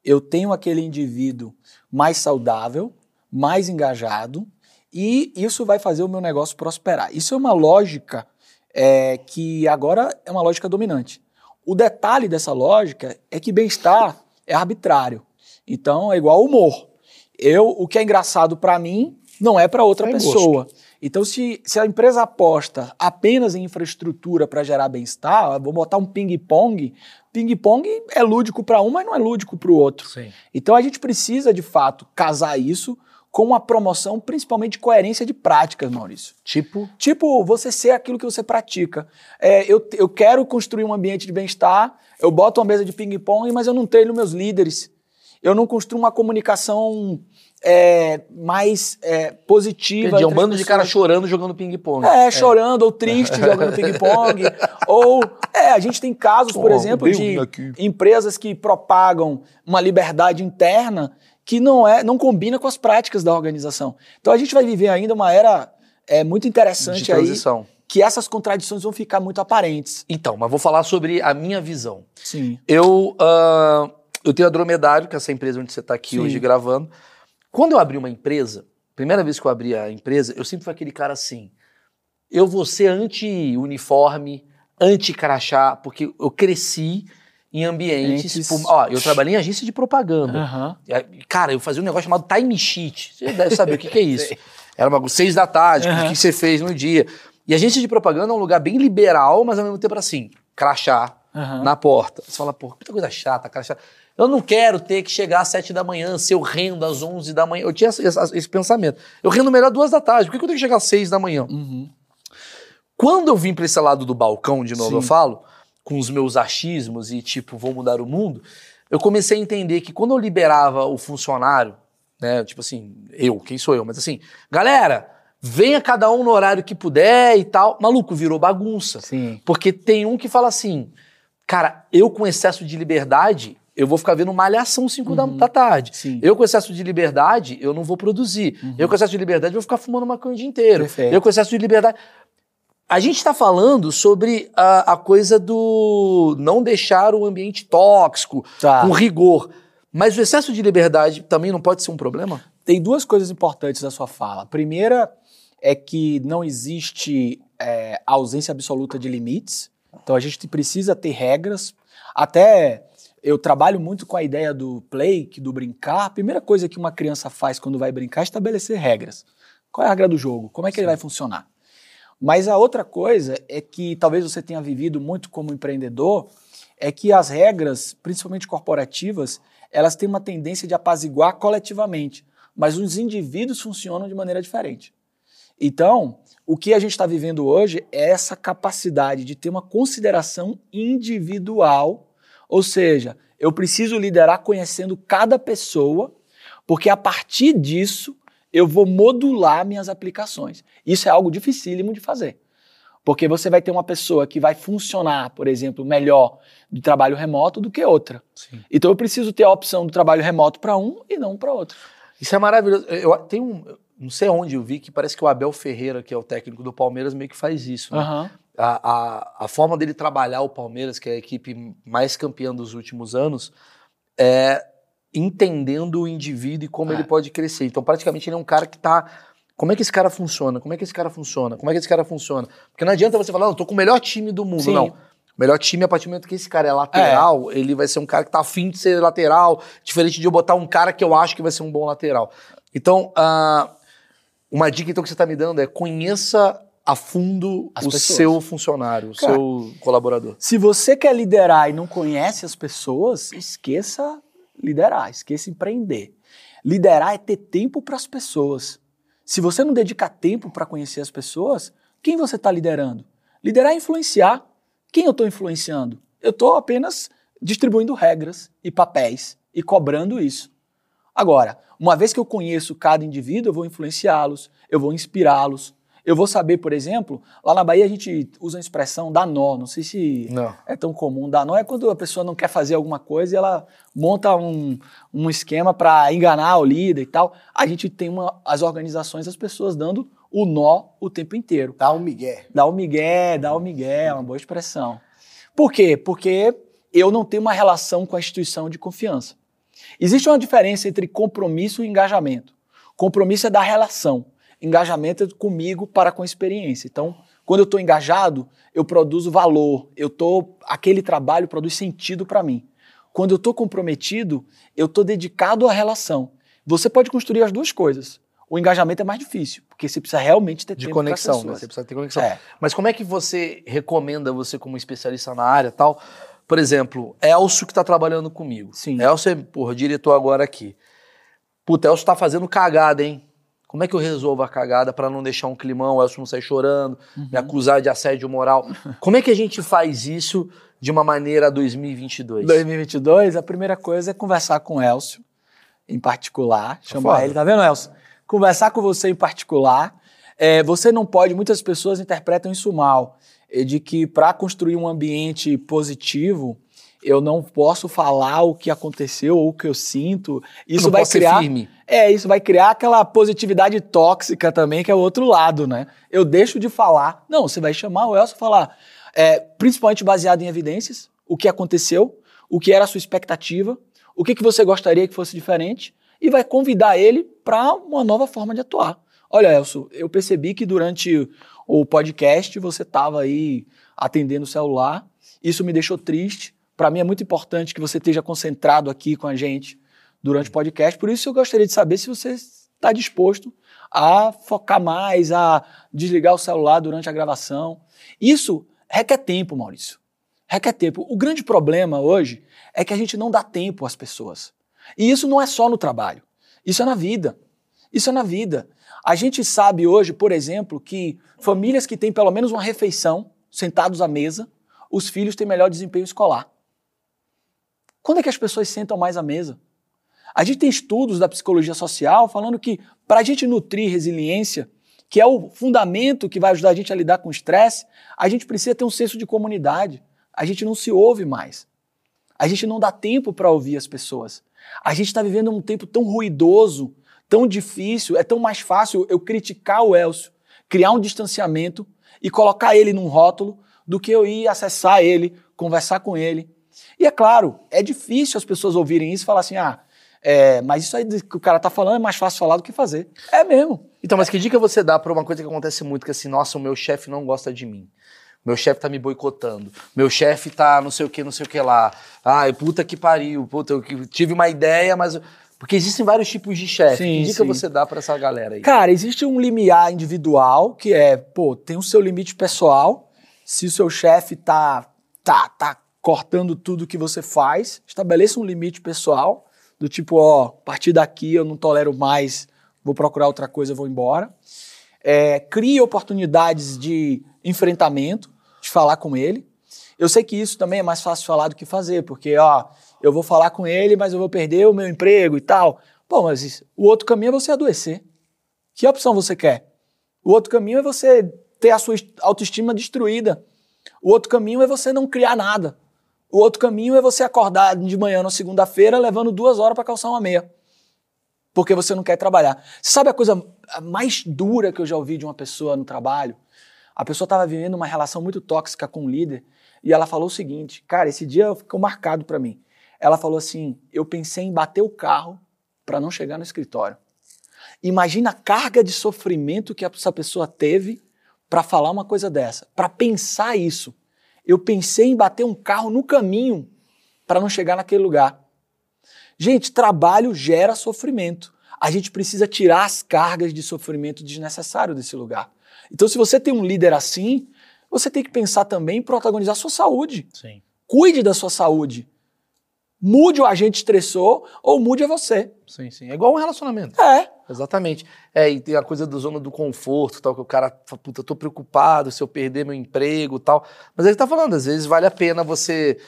eu tenho aquele indivíduo mais saudável, mais engajado, e isso vai fazer o meu negócio prosperar. Isso é uma lógica é, que agora é uma lógica dominante. O detalhe dessa lógica é que bem-estar é arbitrário. Então é igual humor. Eu, o que é engraçado para mim não é para outra É pessoa. Então, se, se a empresa aposta apenas em infraestrutura para gerar bem-estar, vou botar um ping-pong. Ping-pong é lúdico para um, mas não é lúdico para o outro. Sim. Então, a gente precisa, de fato, casar isso com uma promoção, principalmente de coerência de práticas, Maurício. Tipo, Tipo, você ser aquilo que você pratica. É, eu, eu quero construir um ambiente de bem-estar, eu boto uma mesa de ping-pong, mas eu não treino meus líderes. Eu não construo uma comunicação é, mais é, positiva. entendi, é um bando de cara pessoas. chorando jogando ping-pong. É, chorando ou triste jogando ping-pong. ou, é, a gente tem casos, por Oh, exemplo, de aqui. empresas que propagam uma liberdade interna que não é, não combina com as práticas da organização. Então a gente vai viver ainda uma era é, muito interessante de aí, transição. que essas contradições vão ficar muito aparentes. Então, mas vou falar sobre a minha visão. Sim. Eu, ah, eu tenho a Dromedário, que é essa empresa onde você está aqui Sim. hoje gravando. Quando eu abri uma empresa, primeira vez que eu abri a empresa, eu sempre fui aquele cara assim. Eu vou ser anti-uniforme, anti-crachá, porque eu cresci em ambientes. Ó, eu trabalhei em agência de propaganda. Aí, Cara, eu fazia um negócio chamado time sheet. Você deve saber o que, que é isso. Era uma seis da tarde, o Aham. que você fez no dia. E agência de propaganda é um lugar bem liberal, mas ao mesmo tempo assim, crachá Aham. na porta. Você fala, pô, muita coisa chata, crachá. Eu não quero ter que chegar às sete da manhã, se eu rendo às onze da manhã. Eu tinha esse, esse- pensamento. Eu rendo melhor duas da tarde, por que que eu tenho que chegar às seis da manhã? Uhum. Quando eu vim para esse lado do balcão, de novo Sim. eu falo, com os meus achismos e tipo, vou mudar o mundo, eu comecei a entender que quando eu liberava o funcionário, né, tipo assim, eu, quem sou eu, mas assim, galera, venha cada um no horário que puder e tal. Maluco, virou bagunça. Sim. Porque tem um que fala assim, cara, eu com excesso de liberdade, eu vou ficar vendo malhação 5 da, Uhum. da tarde. Sim. Eu com excesso de liberdade, eu não vou produzir. Eu com excesso de liberdade, eu vou ficar fumando maconha o dia inteiro. Perfeito. Eu com excesso de liberdade. A gente está falando sobre a, a coisa do não deixar o ambiente tóxico, Tá. com rigor. Mas o excesso de liberdade também não pode ser um problema? Tem duas coisas importantes da sua fala. A primeira é que não existe é, ausência absoluta de limites. Então a gente precisa ter regras. Até eu trabalho muito com a ideia do play, do brincar. A primeira coisa que uma criança faz quando vai brincar é estabelecer regras. Qual é a regra do jogo? Como é que ele vai funcionar? Mas a outra coisa é que talvez você tenha vivido muito como empreendedor, é que as regras, principalmente corporativas, elas têm uma tendência de apaziguar coletivamente, mas os indivíduos funcionam de maneira diferente. Então, o que a gente está vivendo hoje é essa capacidade de ter uma consideração individual, ou seja, eu preciso liderar conhecendo cada pessoa, porque a partir disso eu vou modular minhas aplicações. Isso é algo dificílimo de fazer. Porque você vai ter uma pessoa que vai funcionar, por exemplo, melhor de trabalho remoto do que outra. Sim. Então eu preciso ter a opção do trabalho remoto para um e não para outro. Isso é maravilhoso. Eu, tem um. Não sei onde eu vi que parece que o Abel Ferreira, que é o técnico do Palmeiras, meio que faz isso. né? Aham. a, a, a forma dele trabalhar o Palmeiras, que é a equipe mais campeã dos últimos anos, é entendendo o indivíduo e como É. ele pode crescer. Então, praticamente, ele é um cara que tá. Como é que esse cara funciona? Como é que esse cara funciona? Como é que esse cara funciona? Porque não adianta você falar, não, tô com o melhor time do mundo. Sim. Não. O melhor time, a partir do momento que esse cara é lateral, ele vai ser um cara que tá afim de ser lateral, diferente de eu botar um cara que eu acho que vai ser um bom lateral. Então, ah, uma dica então, que você está me dando é conheça a fundo As o pessoas. seu funcionário, o Cara, seu colaborador. Se você quer liderar e não conhece as pessoas, esqueça liderar, esqueça empreender. Liderar é ter tempo para as pessoas. Se você não dedica tempo para conhecer as pessoas, Quem você está liderando? Liderar é influenciar. Quem eu estou influenciando? Eu estou apenas distribuindo regras e papéis e cobrando isso. Agora, uma vez que eu conheço cada indivíduo, eu vou influenciá-los, eu vou inspirá-los. Eu vou saber, por exemplo, lá na Bahia a gente usa a expressão dar nó. Não sei se Não. é tão comum. Dar nó é quando a pessoa não quer fazer alguma coisa e ela monta um, um esquema para enganar o líder e tal. A gente tem uma, as organizações, as pessoas dando o nó o tempo inteiro. Dá um migué. Dá o migué, dá o migué, é uma boa expressão. Por quê? Porque eu não tenho uma relação com a instituição de confiança. Existe uma diferença entre compromisso e engajamento. Compromisso é da relação, engajamento é comigo para com a experiência. Então, quando eu estou engajado, eu produzo valor, eu tô, aquele trabalho produz sentido para mim. Quando eu estou comprometido, eu estou dedicado à relação. Você pode construir as duas coisas. O engajamento é mais difícil, porque você precisa realmente ter De tempo conexão, né? Você precisa ter conexão. É. Mas como é que você recomenda, você como especialista na área e tal? Por exemplo, Elcio que tá trabalhando comigo. Sim. Elcio é, porra, diretor agora aqui. Puta, Elcio tá fazendo cagada, hein? Como é que eu resolvo a cagada pra não deixar um climão, o Elcio não sair chorando, Uhum. me acusar de assédio moral? Como é que a gente faz isso de uma maneira 2022? 2022, a primeira coisa é conversar com o Elcio, em particular. Chamar foda. ele, tá vendo, Elcio? Conversar com você em particular. É, você não pode, muitas pessoas interpretam isso mal, é, de que para construir um ambiente positivo, eu não posso falar o que aconteceu ou o que eu sinto. Isso não vai criar. firme. É, isso vai criar aquela positividade tóxica também, que é o outro lado, né? Eu deixo de falar. Não, você vai chamar o Elcio e falar, é, principalmente baseado em evidências, o que aconteceu, o que era a sua expectativa, o que, que você gostaria que fosse diferente, e vai convidar ele para uma nova forma de atuar. Olha, Elcio, eu percebi que durante o podcast você estava aí atendendo o celular, isso me deixou triste. Para mim é muito importante que você esteja concentrado aqui com a gente durante o podcast. Por isso eu gostaria de saber se você está disposto a focar mais, a desligar o celular durante a gravação. Isso requer tempo, Maurício. Requer tempo. O grande problema hoje é que a gente não dá tempo às pessoas. E isso não é só no trabalho. Isso é na vida. Isso é na vida. A gente sabe hoje, por exemplo, que famílias que têm pelo menos uma refeição, sentados à mesa, os filhos têm melhor desempenho escolar. Quando é que as pessoas sentam mais à mesa? A gente tem estudos da psicologia social falando que para a gente nutrir resiliência, que é o fundamento que vai ajudar a gente a lidar com o estresse, a gente precisa ter um senso de comunidade. A gente não se ouve mais. A gente não dá tempo para ouvir as pessoas. A gente está vivendo um tempo tão ruidoso, tão difícil, é tão mais fácil eu criticar o Elcio, criar um distanciamento e colocar ele num rótulo do que eu ir acessar ele, conversar com ele. E é claro, é difícil as pessoas ouvirem isso e falar assim: ah, é, mas isso aí que o cara tá falando é mais fácil falar do que fazer. É mesmo. Então, mas que dica você dá pra uma coisa que acontece muito, que assim, nossa, o meu chefe não gosta de mim. Meu chefe tá me boicotando. Meu chefe tá não sei o que, não sei o que lá. Ai, puta que pariu. Puta, eu tive uma ideia, mas. Porque existem vários tipos de chefe. Que dica sim. você dá pra essa galera aí? Cara, existe um limiar individual que é, pô, tem o seu limite pessoal. Se o seu chefe tá, tá, tá cortando tudo que você faz, estabeleça um limite pessoal, do tipo, ó, a partir daqui eu não tolero mais, vou procurar outra coisa, vou embora. É, crie oportunidades de enfrentamento, de falar com ele. Eu sei que isso também é mais fácil falar do que fazer, porque, ó, eu vou falar com ele, mas eu vou perder o meu emprego e tal. Pô, mas o outro caminho é você adoecer. Que opção você quer? O outro caminho é você ter a sua est- autoestima destruída. O outro caminho é você não criar nada. O outro caminho é você acordar de manhã na segunda-feira levando duas horas para calçar uma meia. Porque você não quer trabalhar. Você sabe a coisa mais dura que eu já ouvi de uma pessoa no trabalho? A pessoa estava vivendo uma relação muito tóxica com o líder e ela falou o seguinte: cara, esse dia ficou marcado para mim. Ela falou assim: eu pensei em bater o carro para não chegar no escritório. Imagina a carga de sofrimento que essa pessoa teve para falar uma coisa dessa, para pensar isso. Eu pensei em bater um carro no caminho para não chegar naquele lugar. Gente, trabalho gera sofrimento. A gente precisa tirar as cargas de sofrimento desnecessário desse lugar. Então, se você tem um líder assim, você tem que pensar também em protagonizar a sua saúde. Sim. Cuide da sua saúde. Mude o agente estressor ou mude a você. Sim, sim. É igual um relacionamento. É. exatamente. É, e tem a coisa da zona do conforto, tal, que o cara fala, puta, tô preocupado se eu perder meu emprego tal. Mas ele tá falando, às vezes vale a pena você,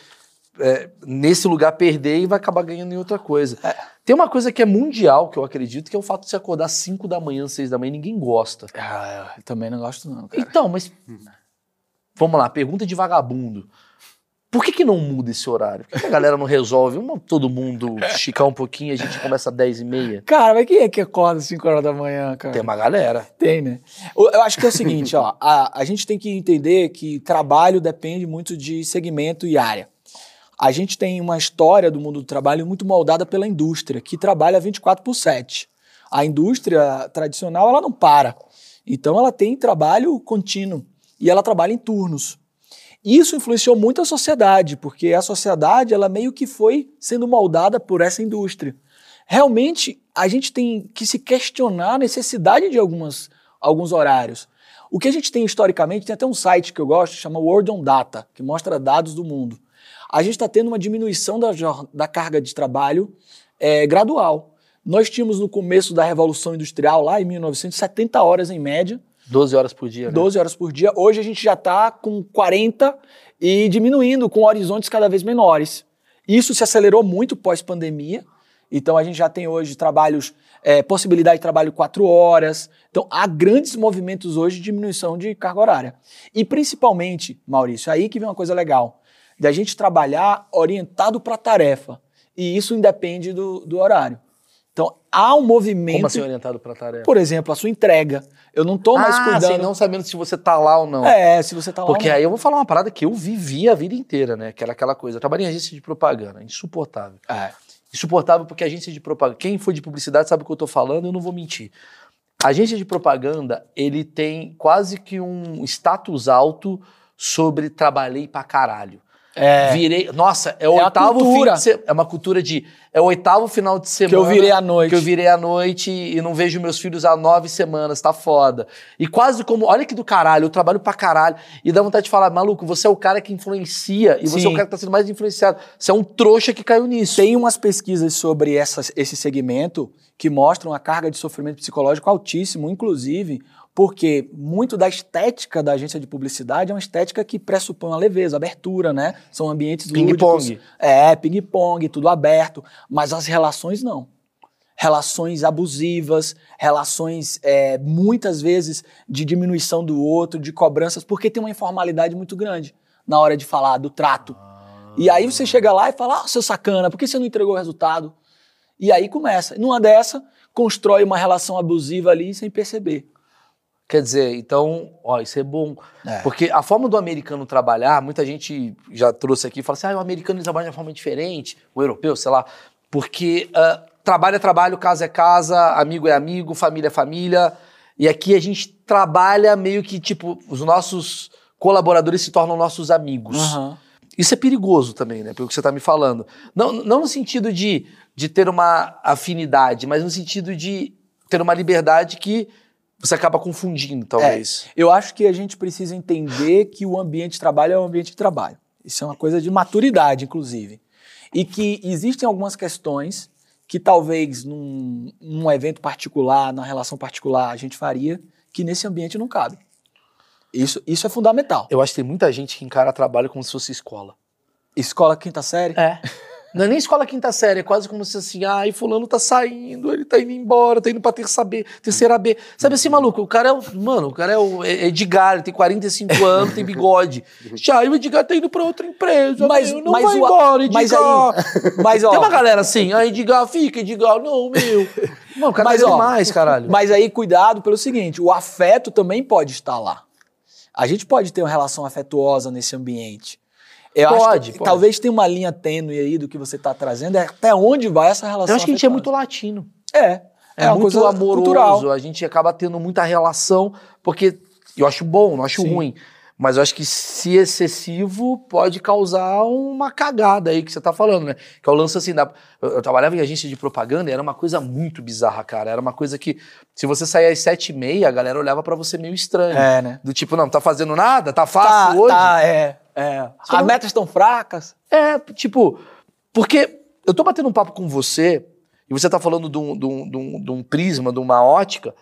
é, nesse lugar, perder e vai acabar ganhando em outra coisa. Tem uma coisa que é mundial, que eu acredito, que é o fato de você acordar 5 da manhã, 6 da manhã, ninguém gosta. Ah, eu também não gosto não, cara. Então, mas. Vamos lá, pergunta de vagabundo. Por que, que não muda esse horário? Por que, que a galera não resolve? Vamos todo mundo esticar um pouquinho e a gente começa às 10 e meia? Cara, mas quem é que acorda às 5 horas da manhã, cara? Tem uma galera. Tem, né? Eu eu acho que é o seguinte, ó, a, a gente tem que entender que trabalho depende muito de segmento e área. A gente tem uma história do mundo do trabalho muito moldada pela indústria, que trabalha 24 por 7. A indústria tradicional, ela não para. Então, ela tem trabalho contínuo e ela trabalha em turnos. Isso influenciou muito a sociedade, porque a sociedade, ela meio que foi sendo moldada por essa indústria. Realmente, a gente tem que se questionar a necessidade de algumas, alguns horários. O que a gente tem historicamente, tem até um site que eu gosto, chama World on Data, que mostra dados do mundo. A gente está tendo uma diminuição da, da carga de trabalho é, gradual. Nós tínhamos no começo da Revolução Industrial, lá em 1970 horas em média, 12 horas por dia, né? 12 horas por dia. Hoje a gente já está com 40 e diminuindo, com horizontes cada vez menores. Isso se acelerou muito pós-pandemia. Então a gente já tem hoje trabalhos, é, possibilidade de trabalho quatro horas. Então há grandes movimentos hoje de diminuição de carga horária. E principalmente, Maurício, aí que vem uma coisa legal, da gente trabalhar orientado para a tarefa. E isso independe do, do horário. Então há um movimento. Como assim orientado pra tarefa? Por exemplo, a sua entrega. Eu não estou mais ah, cuidando. não sabendo se você tá lá ou não. É, se você tá lá. Porque ou não. aí eu vou falar uma parada que eu vivi a vida inteira, né? Que era aquela coisa. Eu trabalhei em agência de propaganda, insuportável. É. Insuportável porque agência de propaganda. Quem for de publicidade sabe o que eu tô falando, eu não vou mentir. A agência de propaganda, ele tem quase que um status alto sobre trabalhei pra caralho. É. Virei. Nossa, é o É oitavo cultura. fim de É uma cultura de. É o oitavo final de semana. Que eu virei à noite. Que eu virei à noite e não vejo meus filhos há nove semanas, tá foda. E quase como. Olha que do caralho, eu trabalho pra caralho. E dá vontade de falar, maluco, você é o cara que influencia e você Sim. é o cara que tá sendo mais influenciado. Você é um trouxa que caiu nisso. Tem umas pesquisas sobre essa, esse segmento que mostram a carga de sofrimento psicológico altíssimo, inclusive porque muito da estética da agência de publicidade é uma estética que pressupõe uma leveza, abertura, né? São ambientes. Ping-pong. É, ping-pong, tudo aberto. Mas as relações não. Relações abusivas, relações é, muitas vezes de diminuição do outro, de cobranças, porque tem uma informalidade muito grande na hora de falar do trato. E aí você chega lá e fala, ah, seu sacana, por que você não entregou o resultado? E aí começa. Numa dessa, constrói uma relação abusiva ali sem perceber. Quer dizer, então, ó, isso é bom. É. Porque a forma do americano trabalhar, muita gente já trouxe aqui e fala assim: ah, o americano trabalha de uma forma diferente, o europeu, sei lá. Porque ah, trabalho é trabalho, casa é casa, amigo é amigo, família é família. E aqui a gente trabalha meio que, tipo, os nossos colaboradores se tornam nossos amigos. Isso é perigoso também, né? Pelo que você está me falando. Não, não no sentido de, de ter uma afinidade, mas no sentido de ter uma liberdade que você acaba confundindo, talvez. Eu acho que a gente precisa entender que o ambiente de trabalho é um ambiente de trabalho. Isso é uma coisa de maturidade, inclusive. E que existem algumas questões que talvez num, num evento particular, na relação particular, a gente faria, que nesse ambiente não cabe. Isso, isso é fundamental. Eu acho que tem muita gente que encara trabalho como se fosse escola. Escola quinta série? É. Não é nem escola quinta série, é quase como se assim, ai, fulano tá saindo, ele tá indo embora, tá indo pra terça B, terceira B. Sabe assim, maluco, o cara é o, mano, o cara é o é Edgar, ele tem 45 anos, tem bigode. Já, e o Edgar tá indo pra outra empresa, Mas- meu, não mas vai o- embora, Edgar. mas aí- mas, ó- Tem uma galera assim, ah, Edgar, fica, Edgar, não, meu. Mano, o cara Mas, ó, demais, caralho. Mas aí, cuidado pelo seguinte: o afeto também pode estar lá. A gente pode ter uma relação afetuosa nesse ambiente. Eu Pode, que pode. talvez tenha uma linha tênue aí do que você está trazendo, é até onde vai essa relação Eu acho que a gente é muito latino. É. É, uma muito coisa amoroso, cultural. a gente acaba tendo muita relação, porque eu acho bom, não acho Sim. ruim. Mas eu acho que se excessivo pode causar uma cagada aí que você tá falando, né? Que é o lance assim, da... eu, trabalhava em agência de propaganda e era uma coisa muito bizarra, cara. Era uma coisa que, se você sair às sete e meia, a galera olhava pra você meio estranho. É, né? Do tipo, não, tá fazendo nada? Tá Tá, fácil hoje? tá, é. É. Só As não- metas estão fracas. É, tipo, porque eu tô batendo um papo com você e você tá falando de um, de um- de um- de um prisma, de uma ótica,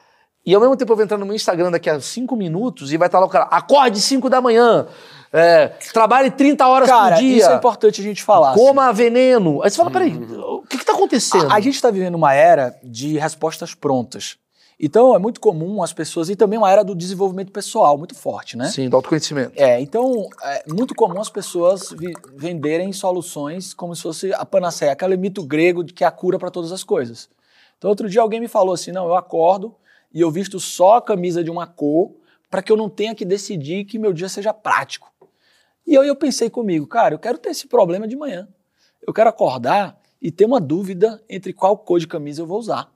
e ao mesmo tempo eu vou entrar no meu Instagram daqui a cinco minutos e vai estar lá o cara, acorde 5 da manhã, é, trabalhe 30 horas Cara, por dia, isso é importante a gente falar. coma veneno. Aí você fala, peraí, o que que tá acontecendo? A, a gente está vivendo uma era de respostas prontas. Então é muito comum as pessoas, e também uma era do desenvolvimento pessoal muito forte, né? Sim, do autoconhecimento. É, então é muito comum as pessoas venderem soluções como se fosse a panaceia, aquele mito grego de que é a cura para todas as coisas. Então outro dia alguém me falou assim, não, eu acordo e eu visto só a camisa de uma cor para que eu não tenha que decidir que meu dia seja prático. E aí eu pensei comigo, cara, eu quero ter esse problema de manhã. Eu quero acordar e ter uma dúvida entre qual cor de camisa eu vou usar.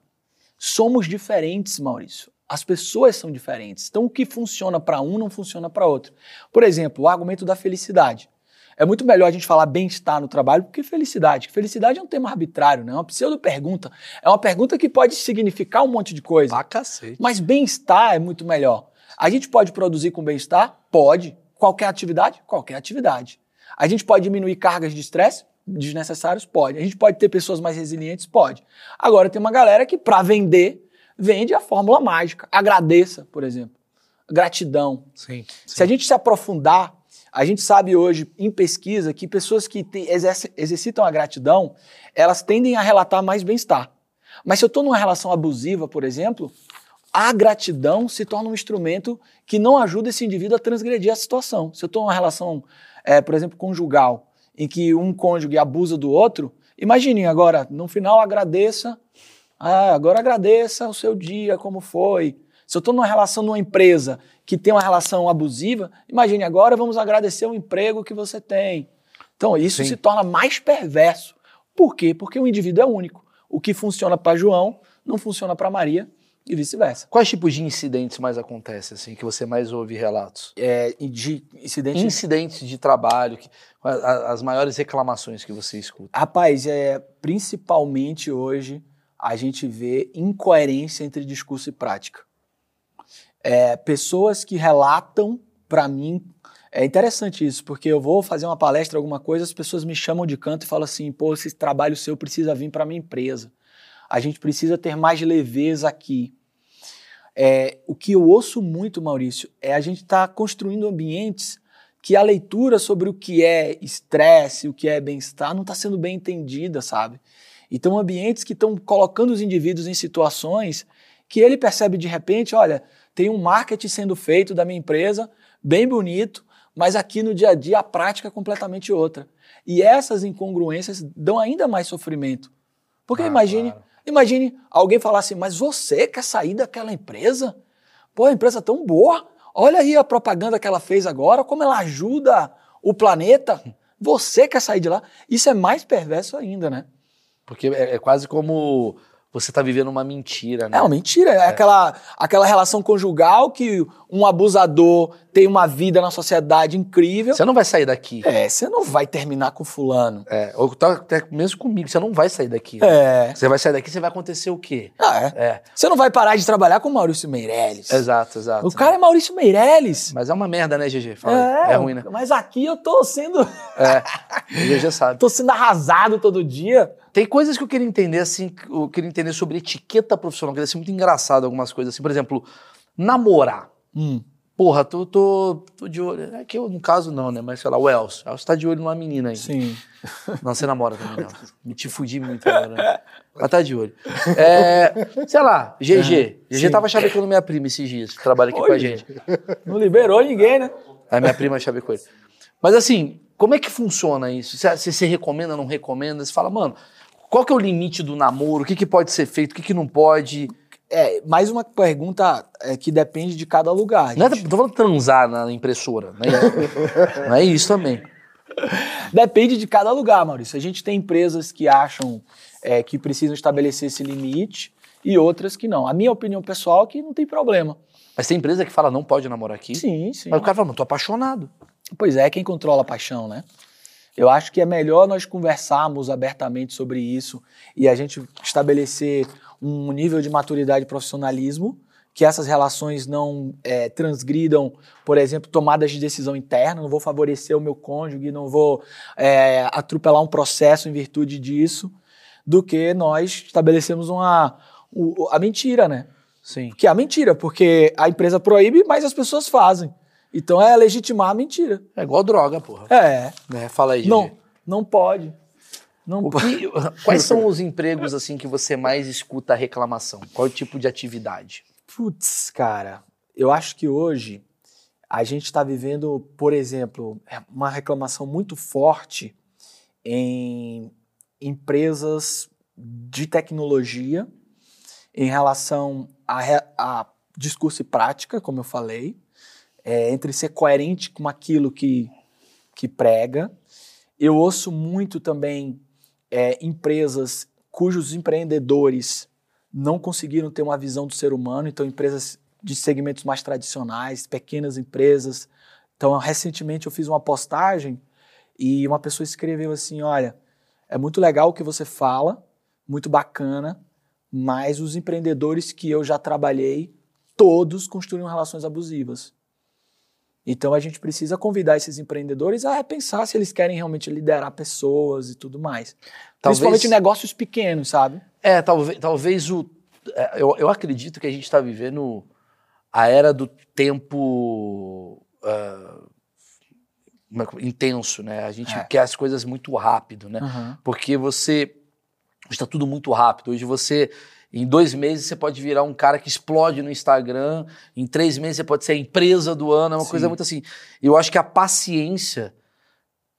Somos diferentes, Maurício. As pessoas são diferentes. Então, o que funciona para um não funciona para outro. Por exemplo, o argumento da felicidade. É muito melhor a gente falar bem-estar no trabalho do que felicidade. Felicidade é um tema arbitrário, né? É uma pseudo-pergunta. É uma pergunta que pode significar um monte de coisa. Pra cacete. Mas bem-estar é muito melhor. A gente pode produzir com bem-estar? Pode. Qualquer atividade? Qualquer atividade. A gente pode diminuir cargas de estresse desnecessários? Pode. A gente pode ter pessoas mais resilientes? Pode. Agora, tem uma galera que, para vender, vende a fórmula mágica. Agradeça, por exemplo. Gratidão. Sim. Se a gente se aprofundar, a gente sabe hoje em pesquisa que pessoas que te- exerce- exercitam a gratidão, elas tendem a relatar mais bem-estar. Mas se eu estou numa relação abusiva, por exemplo, a gratidão se torna um instrumento que não ajuda esse indivíduo a transgredir a situação. Se eu estou numa relação, eh, por exemplo, conjugal, em que um cônjuge abusa do outro, imagine agora, no final agradeça, ah, agora agradeça o seu dia, como foi. Se eu estou numa relação numa empresa que tem uma relação abusiva, imagine agora vamos agradecer o emprego que você tem. Então isso Sim. se torna mais perverso. Por quê? Porque o indivíduo é único. O que funciona para João não funciona para Maria e vice-versa. Quais tipos de incidentes mais acontecem, assim, que você mais ouve relatos? É, de incidente. Incidentes de trabalho, que- as maiores reclamações que você escuta. Rapaz, é, principalmente hoje a gente vê incoerência entre discurso e prática. É, pessoas que relatam para mim. É interessante isso, porque eu vou fazer uma palestra, alguma coisa, as pessoas me chamam de canto e falam assim: pô, esse trabalho seu precisa vir para minha empresa. A gente precisa ter mais leveza aqui. É, o que eu ouço muito, Maurício, é a gente estar construindo ambientes que a leitura sobre o que é estresse, o que é bem-estar, não está sendo bem entendida, sabe? Então, ambientes que estão colocando os indivíduos em situações que ele percebe de repente, olha, tem um marketing sendo feito da minha empresa, bem bonito, mas aqui no dia a dia a prática é completamente outra. E essas incongruências dão ainda mais sofrimento. Porque Ah, imagine, claro. Imagine alguém falar assim, mas você quer sair daquela empresa? Pô, a empresa é tão boa. Olha aí a propaganda que ela fez agora, como ela ajuda o planeta. Você quer sair de lá? Isso é mais perverso ainda, né? Porque é, é quase como você tá vivendo uma mentira, né? É uma mentira. É, Aquela, aquela relação conjugal que um abusador tem uma vida na sociedade incrível. Você não vai sair daqui. É, você não vai terminar com fulano. É, ou tá, até mesmo comigo, você não vai sair daqui. É. Você vai sair daqui, você vai acontecer o quê? Ah, é. É, Você não vai parar de trabalhar com o Maurício Meirelles. exato, exato. O cara é Maurício Meirelles. Mas é uma merda, né, GG? Fala aí. é ruim, né? Mas aqui eu tô sendo, É, o GG sabe. tô sendo arrasado todo dia. Tem coisas que eu queria entender, assim, eu queria entender sobre etiqueta profissional, que deve ser muito engraçado algumas coisas, assim, por exemplo, namorar. Hum. Porra, tô, tô, tô de olho. É que eu, no caso, não, né? Mas sei lá, o Elcio. O Elcio tá de olho numa menina aí. Sim. Não, você namora também, não. Me te fudi muito agora. Né? Ela tá de olho. É, sei lá, GG. GG sim. tava chavecando minha prima esses dias, que trabalha aqui com a Oi, gente. Não liberou ninguém, né? A minha prima chavecou ele. Mas assim, como é que funciona isso? Você recomenda, não recomenda? Você fala, mano, qual que é o limite do namoro? O que, que pode ser feito? O que, que não pode? É, mais uma pergunta é, que depende de cada lugar. Não é, gente. tô falando transar na impressora, não é isso, não é isso também. Depende de cada lugar, Maurício. A gente tem empresas que acham é, que precisam estabelecer esse limite e outras que não. A minha opinião pessoal é que não tem problema. Mas tem empresa que fala, não pode namorar aqui. Sim, sim. Mas o cara fala, mano, tô apaixonado. Pois é, quem controla a paixão, né? Eu acho que é melhor nós conversarmos abertamente sobre isso e a gente estabelecer um nível de maturidade e profissionalismo, que essas relações não é, transgridam, por exemplo, tomadas de decisão interna, não vou favorecer o meu cônjuge, não vou é, atropelar um processo em virtude disso. do que nós estabelecemos uma, a mentira, né? Sim. Que é a mentira, porque a empresa proíbe, mas as pessoas fazem. Então é legitimar a mentira. É igual droga, porra. É. Né? Fala aí. Não, não pode. Não que- quais são os empregos assim que você mais escuta a reclamação? Qual é o tipo de atividade? Putz, cara, eu acho que hoje a gente está vivendo, por exemplo, é uma reclamação muito forte em empresas de tecnologia em relação a, a discurso e prática, como eu falei, é, entre ser coerente com aquilo que, que prega. Eu ouço muito também é, empresas cujos empreendedores não conseguiram ter uma visão do ser humano, então empresas de segmentos mais tradicionais, pequenas empresas. Então, recentemente eu fiz uma postagem e uma pessoa escreveu assim: olha, é muito legal o que você fala, muito bacana, mas os empreendedores que eu já trabalhei, todos construíram relações abusivas. Então a gente precisa convidar esses empreendedores a repensar se eles querem realmente liderar pessoas e tudo mais. Talvez- Principalmente negócios pequenos, sabe? É, talvez, talvez o. é, Eu, eu acredito que a gente está vivendo a era do tempo que- intenso, né? A gente É. quer as coisas muito rápido, né? Aham. Porque você. Está tudo muito rápido. Hoje você. Em dois meses você pode virar um cara que explode no Instagram. Em três meses você pode ser a empresa do ano. É uma Sim. coisa muito assim. Eu acho que a paciência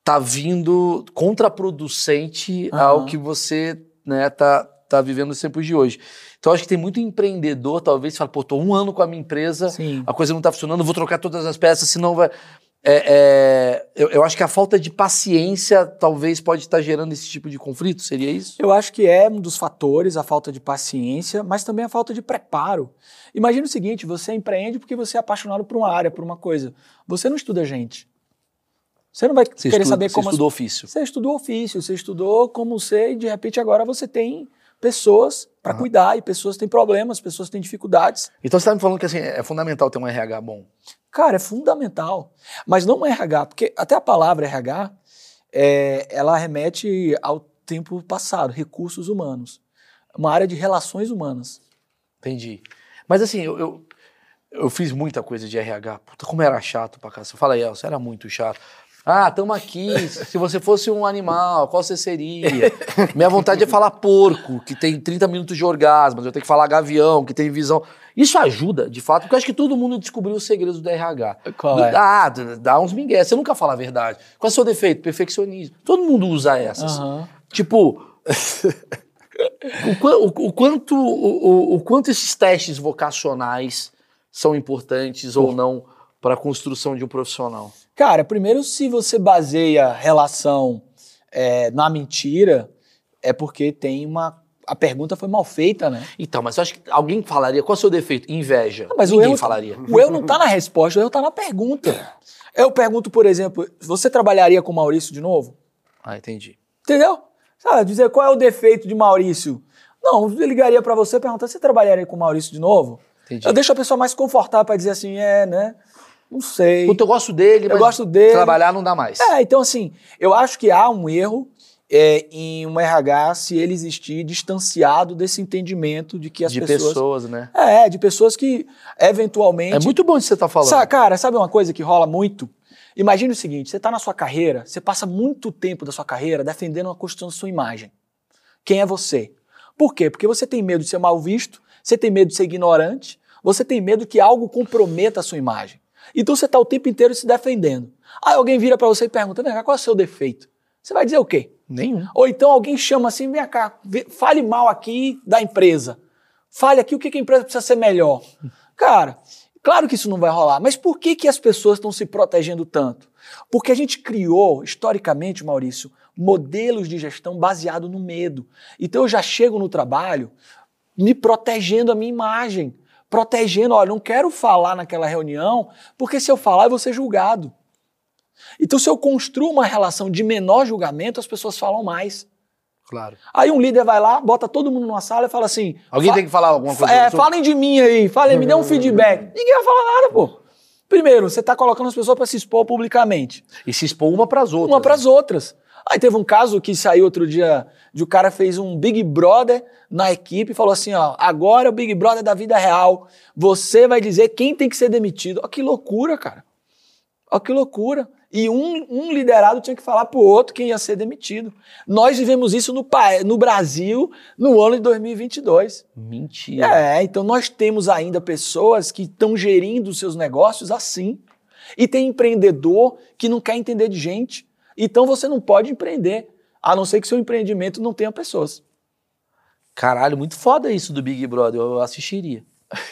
tá vindo contraproducente Aham. ao que você né, tá, tá vivendo nos tempos de hoje. Então acho que tem muito empreendedor, talvez, que fala, pô, tô um ano com a minha empresa, Sim. a coisa não tá funcionando, vou trocar todas as peças, senão vai. É, é, eu, eu acho que a falta de paciência talvez pode estar gerando esse tipo de conflito, seria isso? Eu acho que é um dos fatores, a falta de paciência, mas também a falta de preparo. Imagina o seguinte: você empreende porque você é apaixonado por uma área, por uma coisa. Você não estuda gente. Você não vai Você querer estuda, saber você como. as- estudou ofício. Você estudou ofício, você estudou como ser, e de repente agora você tem pessoas para cuidar, e pessoas têm problemas, pessoas têm dificuldades. Então você está me falando que assim, é fundamental ter um RH bom. Cara, é fundamental. Mas não é RH, porque até a palavra RH, é, ela remete ao tempo passado, recursos humanos. Uma área de relações humanas. Entendi. Mas assim, eu, eu, eu fiz muita coisa de RH. Puta, como era chato pra casa. Fala aí, Elcio, era muito chato. Ah, estamos aqui. Se você fosse um animal, qual você seria? Minha vontade é falar porco, que tem 30 minutos de orgasmo. Eu tenho que falar gavião, que tem visão. Isso ajuda, de fato, porque eu acho que todo mundo descobriu os segredos do RH. Qual é? Ah, dá uns migué. Você nunca fala a verdade. Qual é o seu defeito? Perfeccionismo. Todo mundo usa essas. Aham. Tipo, o, o- o quanto, o, o- o quanto esses testes vocacionais são importantes ou não para a construção de um profissional? Cara, primeiro, se você baseia a relação é, na mentira, é porque tem uma. A pergunta foi mal feita, né? Então, mas eu acho que alguém falaria, qual é o seu defeito? Inveja. Mas o Ninguém erro, falaria. o erro não tá na resposta, o erro tá na pergunta. Eu pergunto, por exemplo, você trabalharia com o Maurício de novo? Ah, entendi. Entendeu? Sabe, dizer qual é o defeito de Maurício? Não, eu ligaria pra você e perguntar: você trabalharia com o Maurício de novo? Entendi. Eu deixo a pessoa mais confortável pra dizer assim, é, né? Não sei. Puta, eu gosto dele, Eu mas gosto dele. trabalhar não dá mais. É, então assim, eu acho que há um erro é, em um RH se ele existir distanciado desse entendimento de que as de pessoas. pessoas, né? É, de pessoas que eventualmente. É muito bom isso que você tá falando. Sa- cara, sabe uma coisa que rola muito? Imagine o seguinte: você está na sua carreira, você passa muito tempo da sua carreira defendendo a construção da sua imagem. Quem é você? Por quê? Porque você tem medo de ser mal visto, você tem medo de ser ignorante, você tem medo que algo comprometa a sua imagem. Então você está o tempo inteiro se defendendo. Aí alguém vira para você e pergunta: Vem cá, qual é o seu defeito? Você vai dizer o quê? Nenhum. Ou então alguém chama assim, vem cá, fale mal aqui da empresa. Fale aqui o que que a empresa precisa ser melhor. Cara, claro que isso não vai rolar, mas por que, que as pessoas estão se protegendo tanto? Porque a gente criou, historicamente, Maurício, modelos de gestão baseado no medo. Então eu já chego no trabalho me protegendo a minha imagem, protegendo, olha, não quero falar naquela reunião, porque se eu falar eu vou ser julgado. Então, se eu construo uma relação de menor julgamento, as pessoas falam mais. Claro. Aí um líder vai lá, bota todo mundo numa sala e fala assim: Alguém fa- tem que falar alguma coisa? é, sobre- falem de mim aí, falem, me dê um feedback. Ninguém vai falar nada, pô. Primeiro, você está colocando as pessoas para se expor publicamente, E se expor uma pras outras. uma para as outras. Aí teve um caso que saiu outro dia de o cara fez um Big Brother na equipe e falou assim: ó, agora é o Big Brother da vida real. Você vai dizer quem tem que ser demitido. Ó, que loucura, cara. Ó, que loucura. E um, um liderado tinha que falar pro outro quem ia ser demitido. Nós vivemos isso no, no Brasil no ano de 2022. Mentira. É, então nós temos ainda pessoas que estão gerindo seus negócios assim. E tem empreendedor que não quer entender de gente. Então você não pode empreender, a não ser que seu empreendimento não tenha pessoas. Caralho, muito foda isso do Big Brother. Eu assistiria.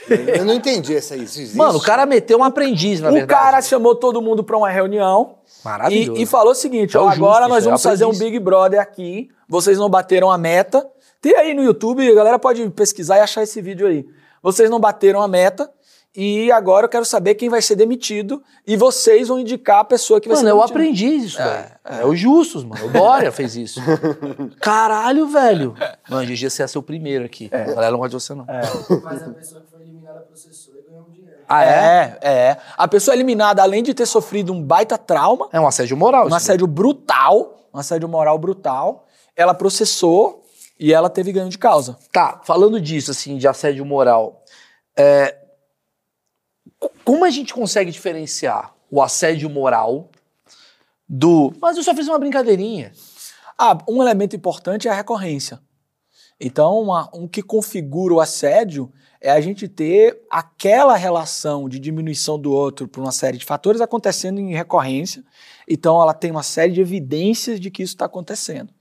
Eu não entendi essa isso existe? Mano, o cara meteu um aprendiz, na o verdade. cara chamou todo mundo para uma reunião Maravilhoso. e, e falou o seguinte: É ó, o agora justo, nós é vamos fazer um. Big Brother aqui. Vocês não bateram a meta. Tem aí no YouTube, a galera pode pesquisar e achar esse vídeo aí. Vocês não bateram a meta. E agora eu quero saber quem vai ser demitido e vocês vão indicar a pessoa que vai Mano, ser é o demitida. aprendiz isso, velho. É. o Justus, mano. O Dória fez isso. Caralho, velho. Mano, GG, você ia ser o primeiro aqui. A galera não gosta de você, não. Mas a pessoa que foi eliminada processou e ganhou um dinheiro. Ah, é? É, é. A pessoa eliminada, além de ter sofrido um baita trauma, É um assédio moral. um isso assédio brutal, um assédio moral brutal, ela processou e ela teve ganho de causa. Tá, falando disso, assim, de assédio moral, é, como a gente consegue diferenciar o assédio moral do. Mas eu só fiz uma brincadeirinha. Ah, um elemento importante é a recorrência. Então, uma- um que configura o assédio é a gente ter aquela relação de diminuição do outro por uma série de fatores acontecendo em recorrência. Então, ela tem uma série de evidências de que isso está acontecendo.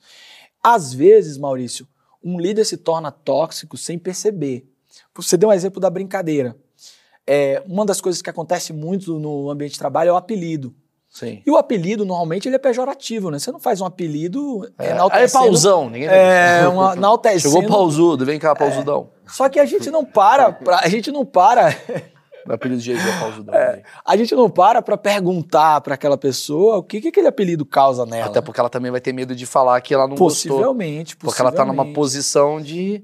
Às vezes, Maurício, um líder se torna tóxico sem perceber. Você deu um exemplo da brincadeira. É, uma das coisas que acontece muito no ambiente de trabalho é o apelido. Sim. E o apelido, normalmente, ele é pejorativo, né? Você não faz um apelido É, aí é enaltecendo... pausão, ninguém É, uma, enaltecendo... Chegou pausudo, vem cá, pausudão. Só que a gente não para, pra- a gente não para, Meu apelido de GG é pausudão. velho. a gente não para para perguntar para aquela pessoa o que, que aquele apelido causa nela. Até porque ela também vai ter medo de falar que ela não gostou. possivelmente, Porque ela tá numa possivelmente. posição de.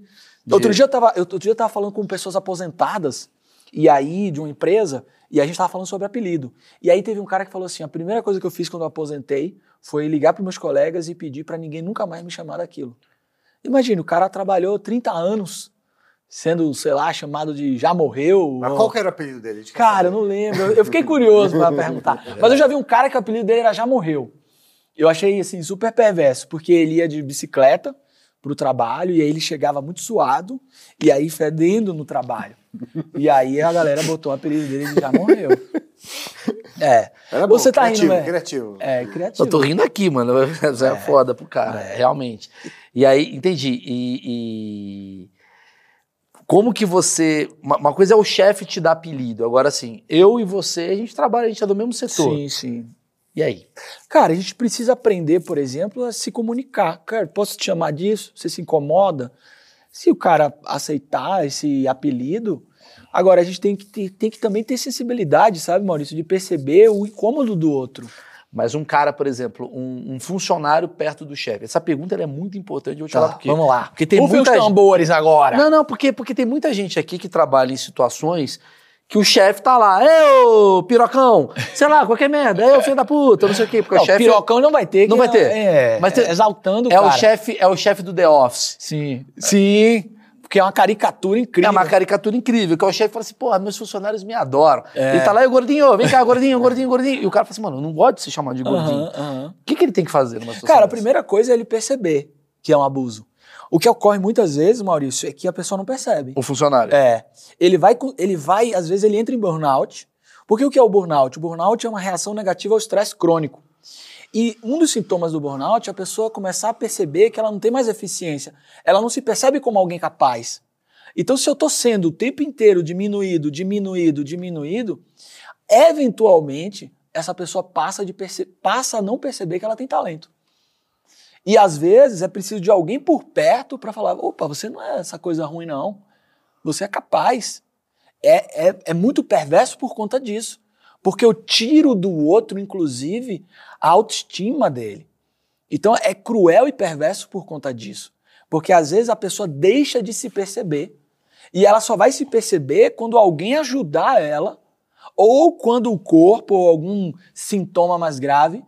de- Outro dia eu tava, eu- outro dia eu tava falando com pessoas aposentadas e aí de uma empresa e a gente tava falando sobre apelido. E aí teve um cara que falou assim: a primeira coisa que eu fiz quando eu aposentei foi ligar para meus colegas e pedir para ninguém nunca mais me chamar daquilo. Imagina, o cara trabalhou 30 anos sendo, sei lá, chamado de já morreu. Mas ou- qual que era o apelido dele? Quer Cara, eu não lembro. Eu fiquei curioso para perguntar. Mas eu já vi um cara que o apelido dele era Já Morreu. Eu achei, assim, super perverso, porque ele ia de bicicleta pro trabalho e aí ele chegava muito suado e aí fedendo no trabalho. E aí a galera botou o apelido dele de Já Morreu. É. Era bom, Você tá rindo, criativo, velho? criativo. É, criativo. Eu tô rindo aqui, mano. Isso é, foda pro cara, realmente. E aí, entendi. E. e- Como que você. Uma coisa é o chefe te dar apelido. Agora, assim, eu e você, a gente trabalha, a gente é do mesmo setor. Sim, sim. E aí? Cara, a gente precisa aprender, por exemplo, a se comunicar. Cara, posso te chamar disso? Você se incomoda? Se o cara aceitar esse apelido. Agora, a gente tem que, ter- tem que também ter sensibilidade, sabe, Maurício? De perceber o incômodo do outro. Mas um cara, por exemplo, um, um funcionário perto do chefe. Essa pergunta é muito importante, eu vou te Tá, falar por quê. vamos lá. Porque tem Ouve muita os tambores agora. Não, não, porque, porque tem muita gente aqui que trabalha em situações que o chefe tá lá, eu, pirocão, sei lá, qualquer merda, eu, filho da puta, não sei o quê, porque Não, o chefe pirocão não vai ter. Não vai ter. É, Mas tem- exaltando o é o cara. chefe, é o chefe do The Office. Sim, sim. Porque é uma caricatura incrível. É uma caricatura incrível, que é o chefe fala assim, porra, meus funcionários me adoram. É. Ele tá lá, e gordinho, vem cá, gordinho, gordinho, gordinho. E o cara fala assim, mano, eu não gosto de ser chamado de gordinho. O que, que ele tem que fazer numa situação Cara, a primeira coisa é ele perceber que é um abuso. O que ocorre muitas vezes, Maurício, é que a pessoa não percebe. O funcionário. É. Ele vai, ele vai, às vezes ele entra em burnout. Porque o que é o burnout? O burnout é uma reação negativa ao estresse crônico. E um dos sintomas do burnout é a pessoa começar a perceber que ela não tem mais eficiência. Ela não se percebe como alguém capaz. Então, se eu estou sendo o tempo inteiro diminuído, diminuído, diminuído, eventualmente essa pessoa passa, de passa a não perceber que ela tem talento. E às vezes é preciso de alguém por perto para falar: opa, você não é essa coisa ruim, não. Você é capaz. É, é, é muito perverso por conta disso. Porque eu tiro do outro, inclusive, a autoestima dele. Então é cruel e perverso por conta disso. Porque às vezes a pessoa deixa de se perceber. E ela só vai se perceber quando alguém ajudar ela, ou quando o corpo ou algum sintoma mais grave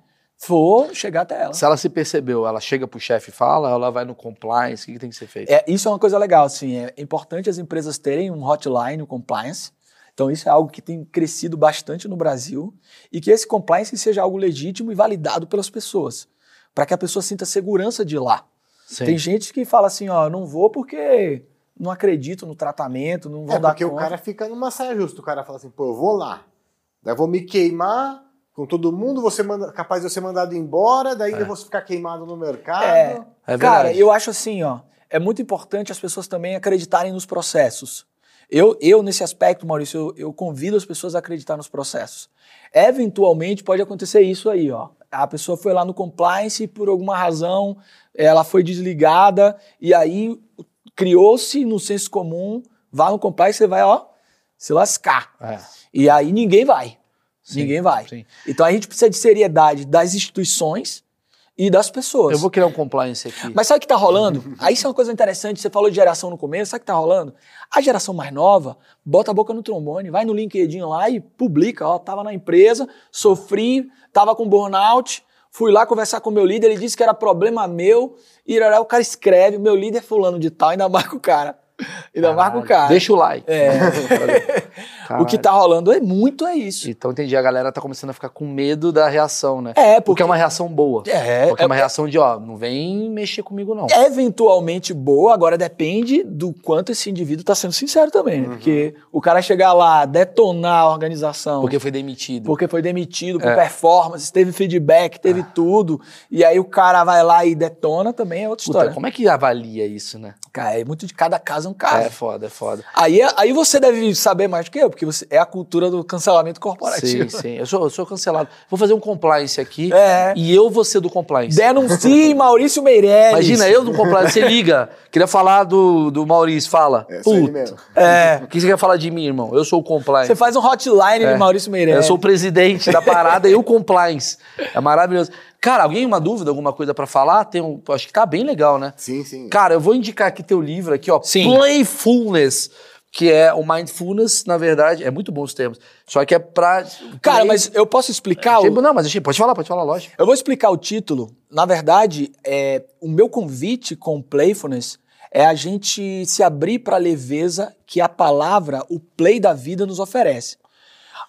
for chegar até ela. Se ela se percebeu, ela chega pro chefe e fala, ela vai no compliance, o que, que tem que ser feito? É, isso é uma coisa legal, assim, é importante as empresas terem um hotline, um compliance. Então isso é algo que tem crescido bastante no Brasil e que esse compliance seja algo legítimo e validado pelas pessoas, para que a pessoa sinta segurança de ir lá. Sim. Tem gente que fala assim, ó, não vou porque não acredito no tratamento, não vou É dar porque o conta. cara fica numa saia justa. O cara fala assim, pô, eu vou lá. Daí eu vou me queimar com todo mundo, ser manda- capaz de eu ser mandado embora, daí eu vou ficar queimado no mercado. É. É Cara, eu acho assim, ó, é muito importante as pessoas também acreditarem nos processos. Eu, eu nesse aspecto, Maurício, eu, eu convido as pessoas a acreditar nos processos. Eventualmente pode acontecer isso aí, ó. A pessoa foi lá no compliance e por alguma razão ela foi desligada e aí criou-se no senso comum, vá no compliance você vai, ó, se lascar. É. E aí ninguém vai. Sim, ninguém vai. sim. Então a gente precisa de seriedade das instituições e das pessoas. Eu vou criar um compliance aqui. Mas sabe o que tá rolando? Aí isso é uma coisa interessante. Você falou de geração no começo, sabe o que tá rolando? A geração mais nova bota a boca no trombone, vai no LinkedIn lá e publica, ó, tava na empresa, sofri, tava com burnout, fui lá conversar com o meu líder, ele disse que era problema meu, e o cara escreve, meu líder é fulano de tal, ainda marca o cara. Ainda marca o cara. Deixa o like. É. o que tá rolando é muito é isso. Então entendi, a galera tá começando a ficar com medo da reação, né? É, Porque porque é uma reação boa. É, Porque é uma é- reação de, ó, não vem mexer comigo não. eventualmente boa, agora depende do quanto esse indivíduo está sendo sincero também, né? Porque o cara chegar lá, detonar a organização, Porque foi demitido. porque foi demitido por É. performance, teve feedback, teve tudo, e aí o cara vai lá e detona também é outra Puta, história. como é que avalia isso, né? Cara, é muito de cada caso é um caso. É foda, é foda. Aí, aí você deve saber mais do que eu, porque você, é a cultura do cancelamento corporativo. Sim, sim. Eu sou, eu sou cancelado. Vou fazer um compliance aqui É. e eu vou ser do compliance. Denuncie Maurício Meirelles. Imagina, eu do compliance, você liga. Queria falar do, do Maurício, fala. É Puta. É. o que você quer falar de mim, irmão? Eu sou o compliance. Você faz um hotline É. de Maurício Meirelles. Eu sou o presidente da parada e o compliance. É maravilhoso. Cara, alguém uma dúvida, alguma coisa pra falar? Tem um, acho que tá bem legal, né? Sim, sim. Cara, eu vou indicar aqui teu livro aqui, ó. Sim. Playfulness, que é o mindfulness, na verdade, é muito bom os termos. Só que é pra Cara, Play- mas eu posso explicar? Achei- o- Não, mas pode falar, pode falar, lógico. Eu vou explicar o título. Na verdade, é, o meu convite com o Playfulness é a gente se abrir para a leveza que a palavra, o play da vida, nos oferece.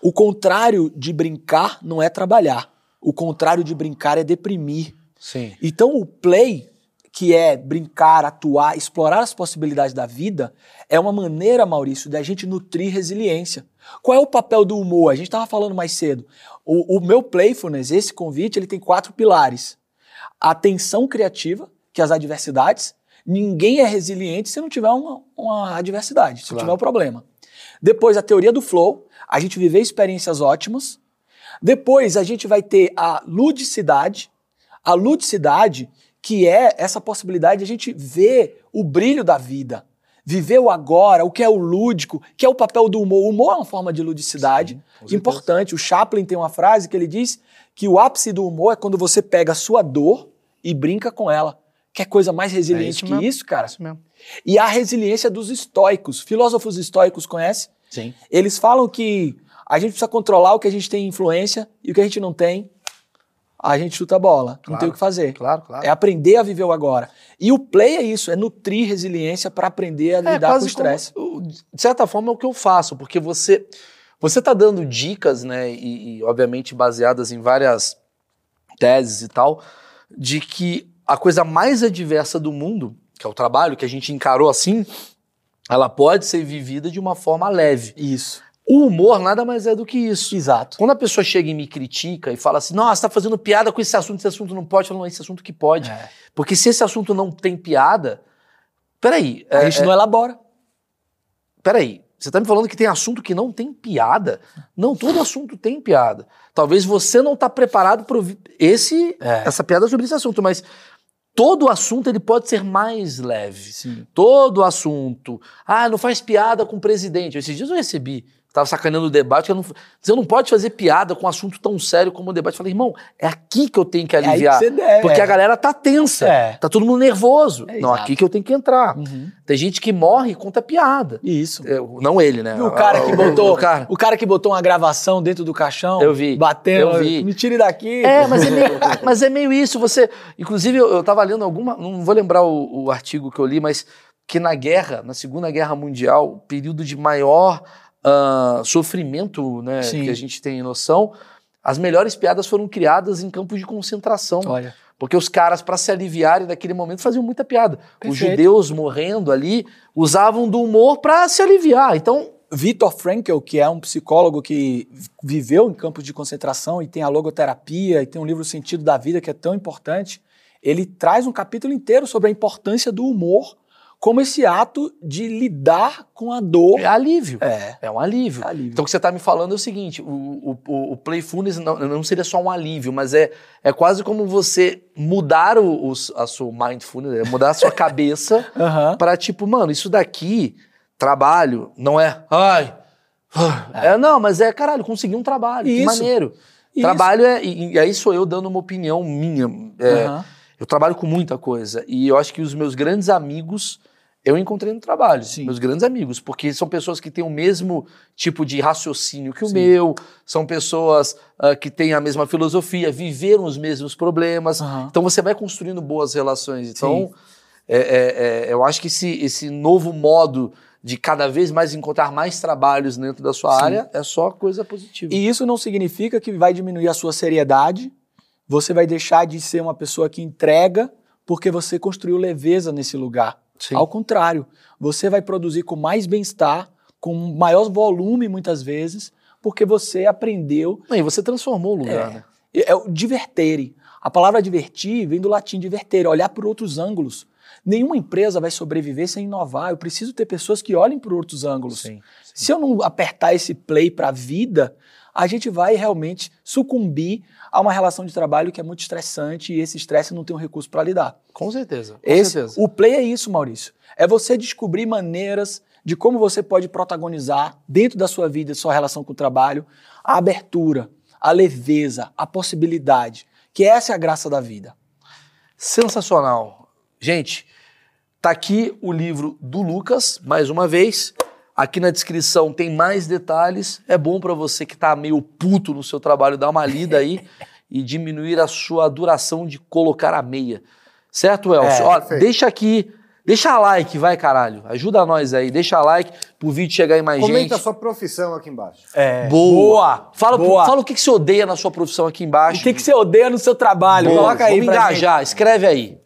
O contrário de brincar não é trabalhar. O contrário de brincar é deprimir. Sim. Então, o play, que é brincar, atuar, explorar as possibilidades da vida, é uma maneira, Maurício, da gente nutrir resiliência. Qual é o papel do humor? A gente estava falando mais cedo. O, o meu playfulness, esse convite, ele tem quatro pilares. A atenção criativa, que é as adversidades. Ninguém é resiliente se não tiver uma, uma adversidade, se Claro. tiver um problema. Depois, a teoria do flow, a gente viver experiências ótimas. Depois, a gente vai ter a ludicidade. A ludicidade, que é essa possibilidade de a gente ver o brilho da vida, viver o agora, o que é o lúdico, que é o papel do humor. O humor é uma forma de ludicidade certeza. importante. O Chaplin tem uma frase que ele diz que o ápice do humor é quando você pega a sua dor e brinca com ela. Quer coisa mais resiliente isso que mesmo. isso, cara? Isso mesmo. E a resiliência dos estoicos. Filósofos estoicos conhece? Sim. Eles falam que a gente precisa controlar o que a gente tem influência e o que a gente não tem, a gente chuta a bola. Não Claro. tem o que fazer. Claro, claro. É aprender a viver o agora. E o play é isso, é nutrir resiliência para aprender a É, lidar com o estresse. de certa forma é o que eu faço, porque você você tá dando dicas, né, e, e, obviamente baseadas em várias teses e tal, de que a coisa mais adversa do mundo, que é o trabalho, que a gente encarou assim, ela pode ser vivida de uma forma leve. Isso. O humor nada mais é do que isso. Exato. Quando a pessoa chega e me critica e fala assim, nossa, tá fazendo piada com esse assunto, esse assunto não pode, eu falo, não, esse assunto que pode. É. Porque se esse assunto não tem piada, peraí, A é- gente não elabora. peraí, você tá me falando que tem assunto que não tem piada? Não, todo assunto tem piada. Talvez você não tá preparado para esse É. essa piada sobre esse assunto, mas todo assunto ele pode ser mais leve. Sim. Todo assunto. Ah, não faz piada com o presidente. Esses dias eu recebi tava sacaneando o debate, eu não, você não pode fazer piada com um assunto tão sério como o debate. Eu falei, irmão, é aqui que eu tenho que É que aliviar. você deve. porque a galera tá tensa, É. tá todo mundo nervoso. É, não, exato. aqui que eu tenho que entrar. Uhum. Tem gente que morre e conta piada. Isso. Eu- não ele, né? E o cara que botou, o cara. o cara que botou uma gravação dentro do caixão, Eu vi, batendo, eu vi. me tire daqui. É, mas é meio, mas é meio isso. Você, inclusive, eu, eu tava lendo alguma, não vou lembrar o, o artigo que eu li, mas que na guerra, na Segunda Guerra Mundial, o período de maior ah, sofrimento, né, Sim. que a gente tem noção, as melhores piadas foram criadas em campos de concentração, Olha, porque os caras para se aliviarem naquele momento faziam muita piada. Os Perfeito. judeus morrendo ali usavam do humor para se aliviar. Então, Viktor Frankl, que é um psicólogo que viveu em campos de concentração e tem a logoterapia e tem um livro O Sentido da Vida que é tão importante, ele traz um capítulo inteiro sobre a importância do humor como esse ato de lidar com a dor. é alívio. É, É um alívio. é alívio. Então o que você está me falando é o seguinte: o, o, o- Playfulness não, não seria só um alívio, mas é, é quase como você mudar o, o- a sua mindfulness, é mudar a sua cabeça Aham. para tipo, mano, isso daqui, trabalho, não é. Ai. É. não, mas é, caralho, consegui um trabalho, que Isso. maneiro. Isso. Trabalho é. E, e aí sou eu dando uma opinião minha. é, Aham. eu trabalho com muita coisa. E eu acho que os meus grandes amigos eu encontrei no trabalho. Sim. Meus grandes amigos. Porque são pessoas que têm o mesmo tipo de raciocínio que o Sim. meu, são pessoas ah, que têm a mesma filosofia, viveram os mesmos problemas. Aham. Então você vai construindo boas relações. Então, é, é, é, eu acho que esse, esse novo modo de cada vez mais encontrar mais trabalhos dentro da sua Sim. área é só coisa positiva. E isso não significa que vai diminuir a sua seriedade, você vai deixar de ser uma pessoa que entrega porque você construiu leveza nesse lugar. Sim. Ao contrário, você vai produzir com mais bem-estar, com maior volume muitas vezes, porque você aprendeu. Não, E você transformou o lugar, É. né? É o divertere. A palavra divertir vem do latim divertere, olhar por outros ângulos. Nenhuma empresa vai sobreviver sem inovar. Eu preciso ter pessoas que olhem por outros ângulos. Sim. Se eu não apertar esse play para a vida, a gente vai realmente sucumbir a uma relação de trabalho que é muito estressante e esse estresse não tem um recurso para lidar. Com certeza. Com Esse, certeza. o play é isso, Maurício. É você descobrir maneiras de como você pode protagonizar dentro da sua vida, sua relação com o trabalho, a abertura, a leveza, a possibilidade, que essa é a graça da vida. Sensacional. Gente, tá aqui o livro do Lucas, mais uma vez. Aqui na descrição tem mais detalhes. É bom para você que tá meio puto no seu trabalho dar uma lida aí e diminuir a sua duração de colocar a meia. Certo, Elcio? É, Ó, deixa aqui, deixa like, vai caralho. Ajuda nós aí, deixa like pro vídeo chegar em mais Comenta gente. a sua profissão aqui embaixo. É. Boa. Fala, Boa. fala o que, que você odeia na sua profissão aqui embaixo. O que, que você odeia no seu trabalho? Boa, Coloca aí Vamos pra engajar, escreve aí.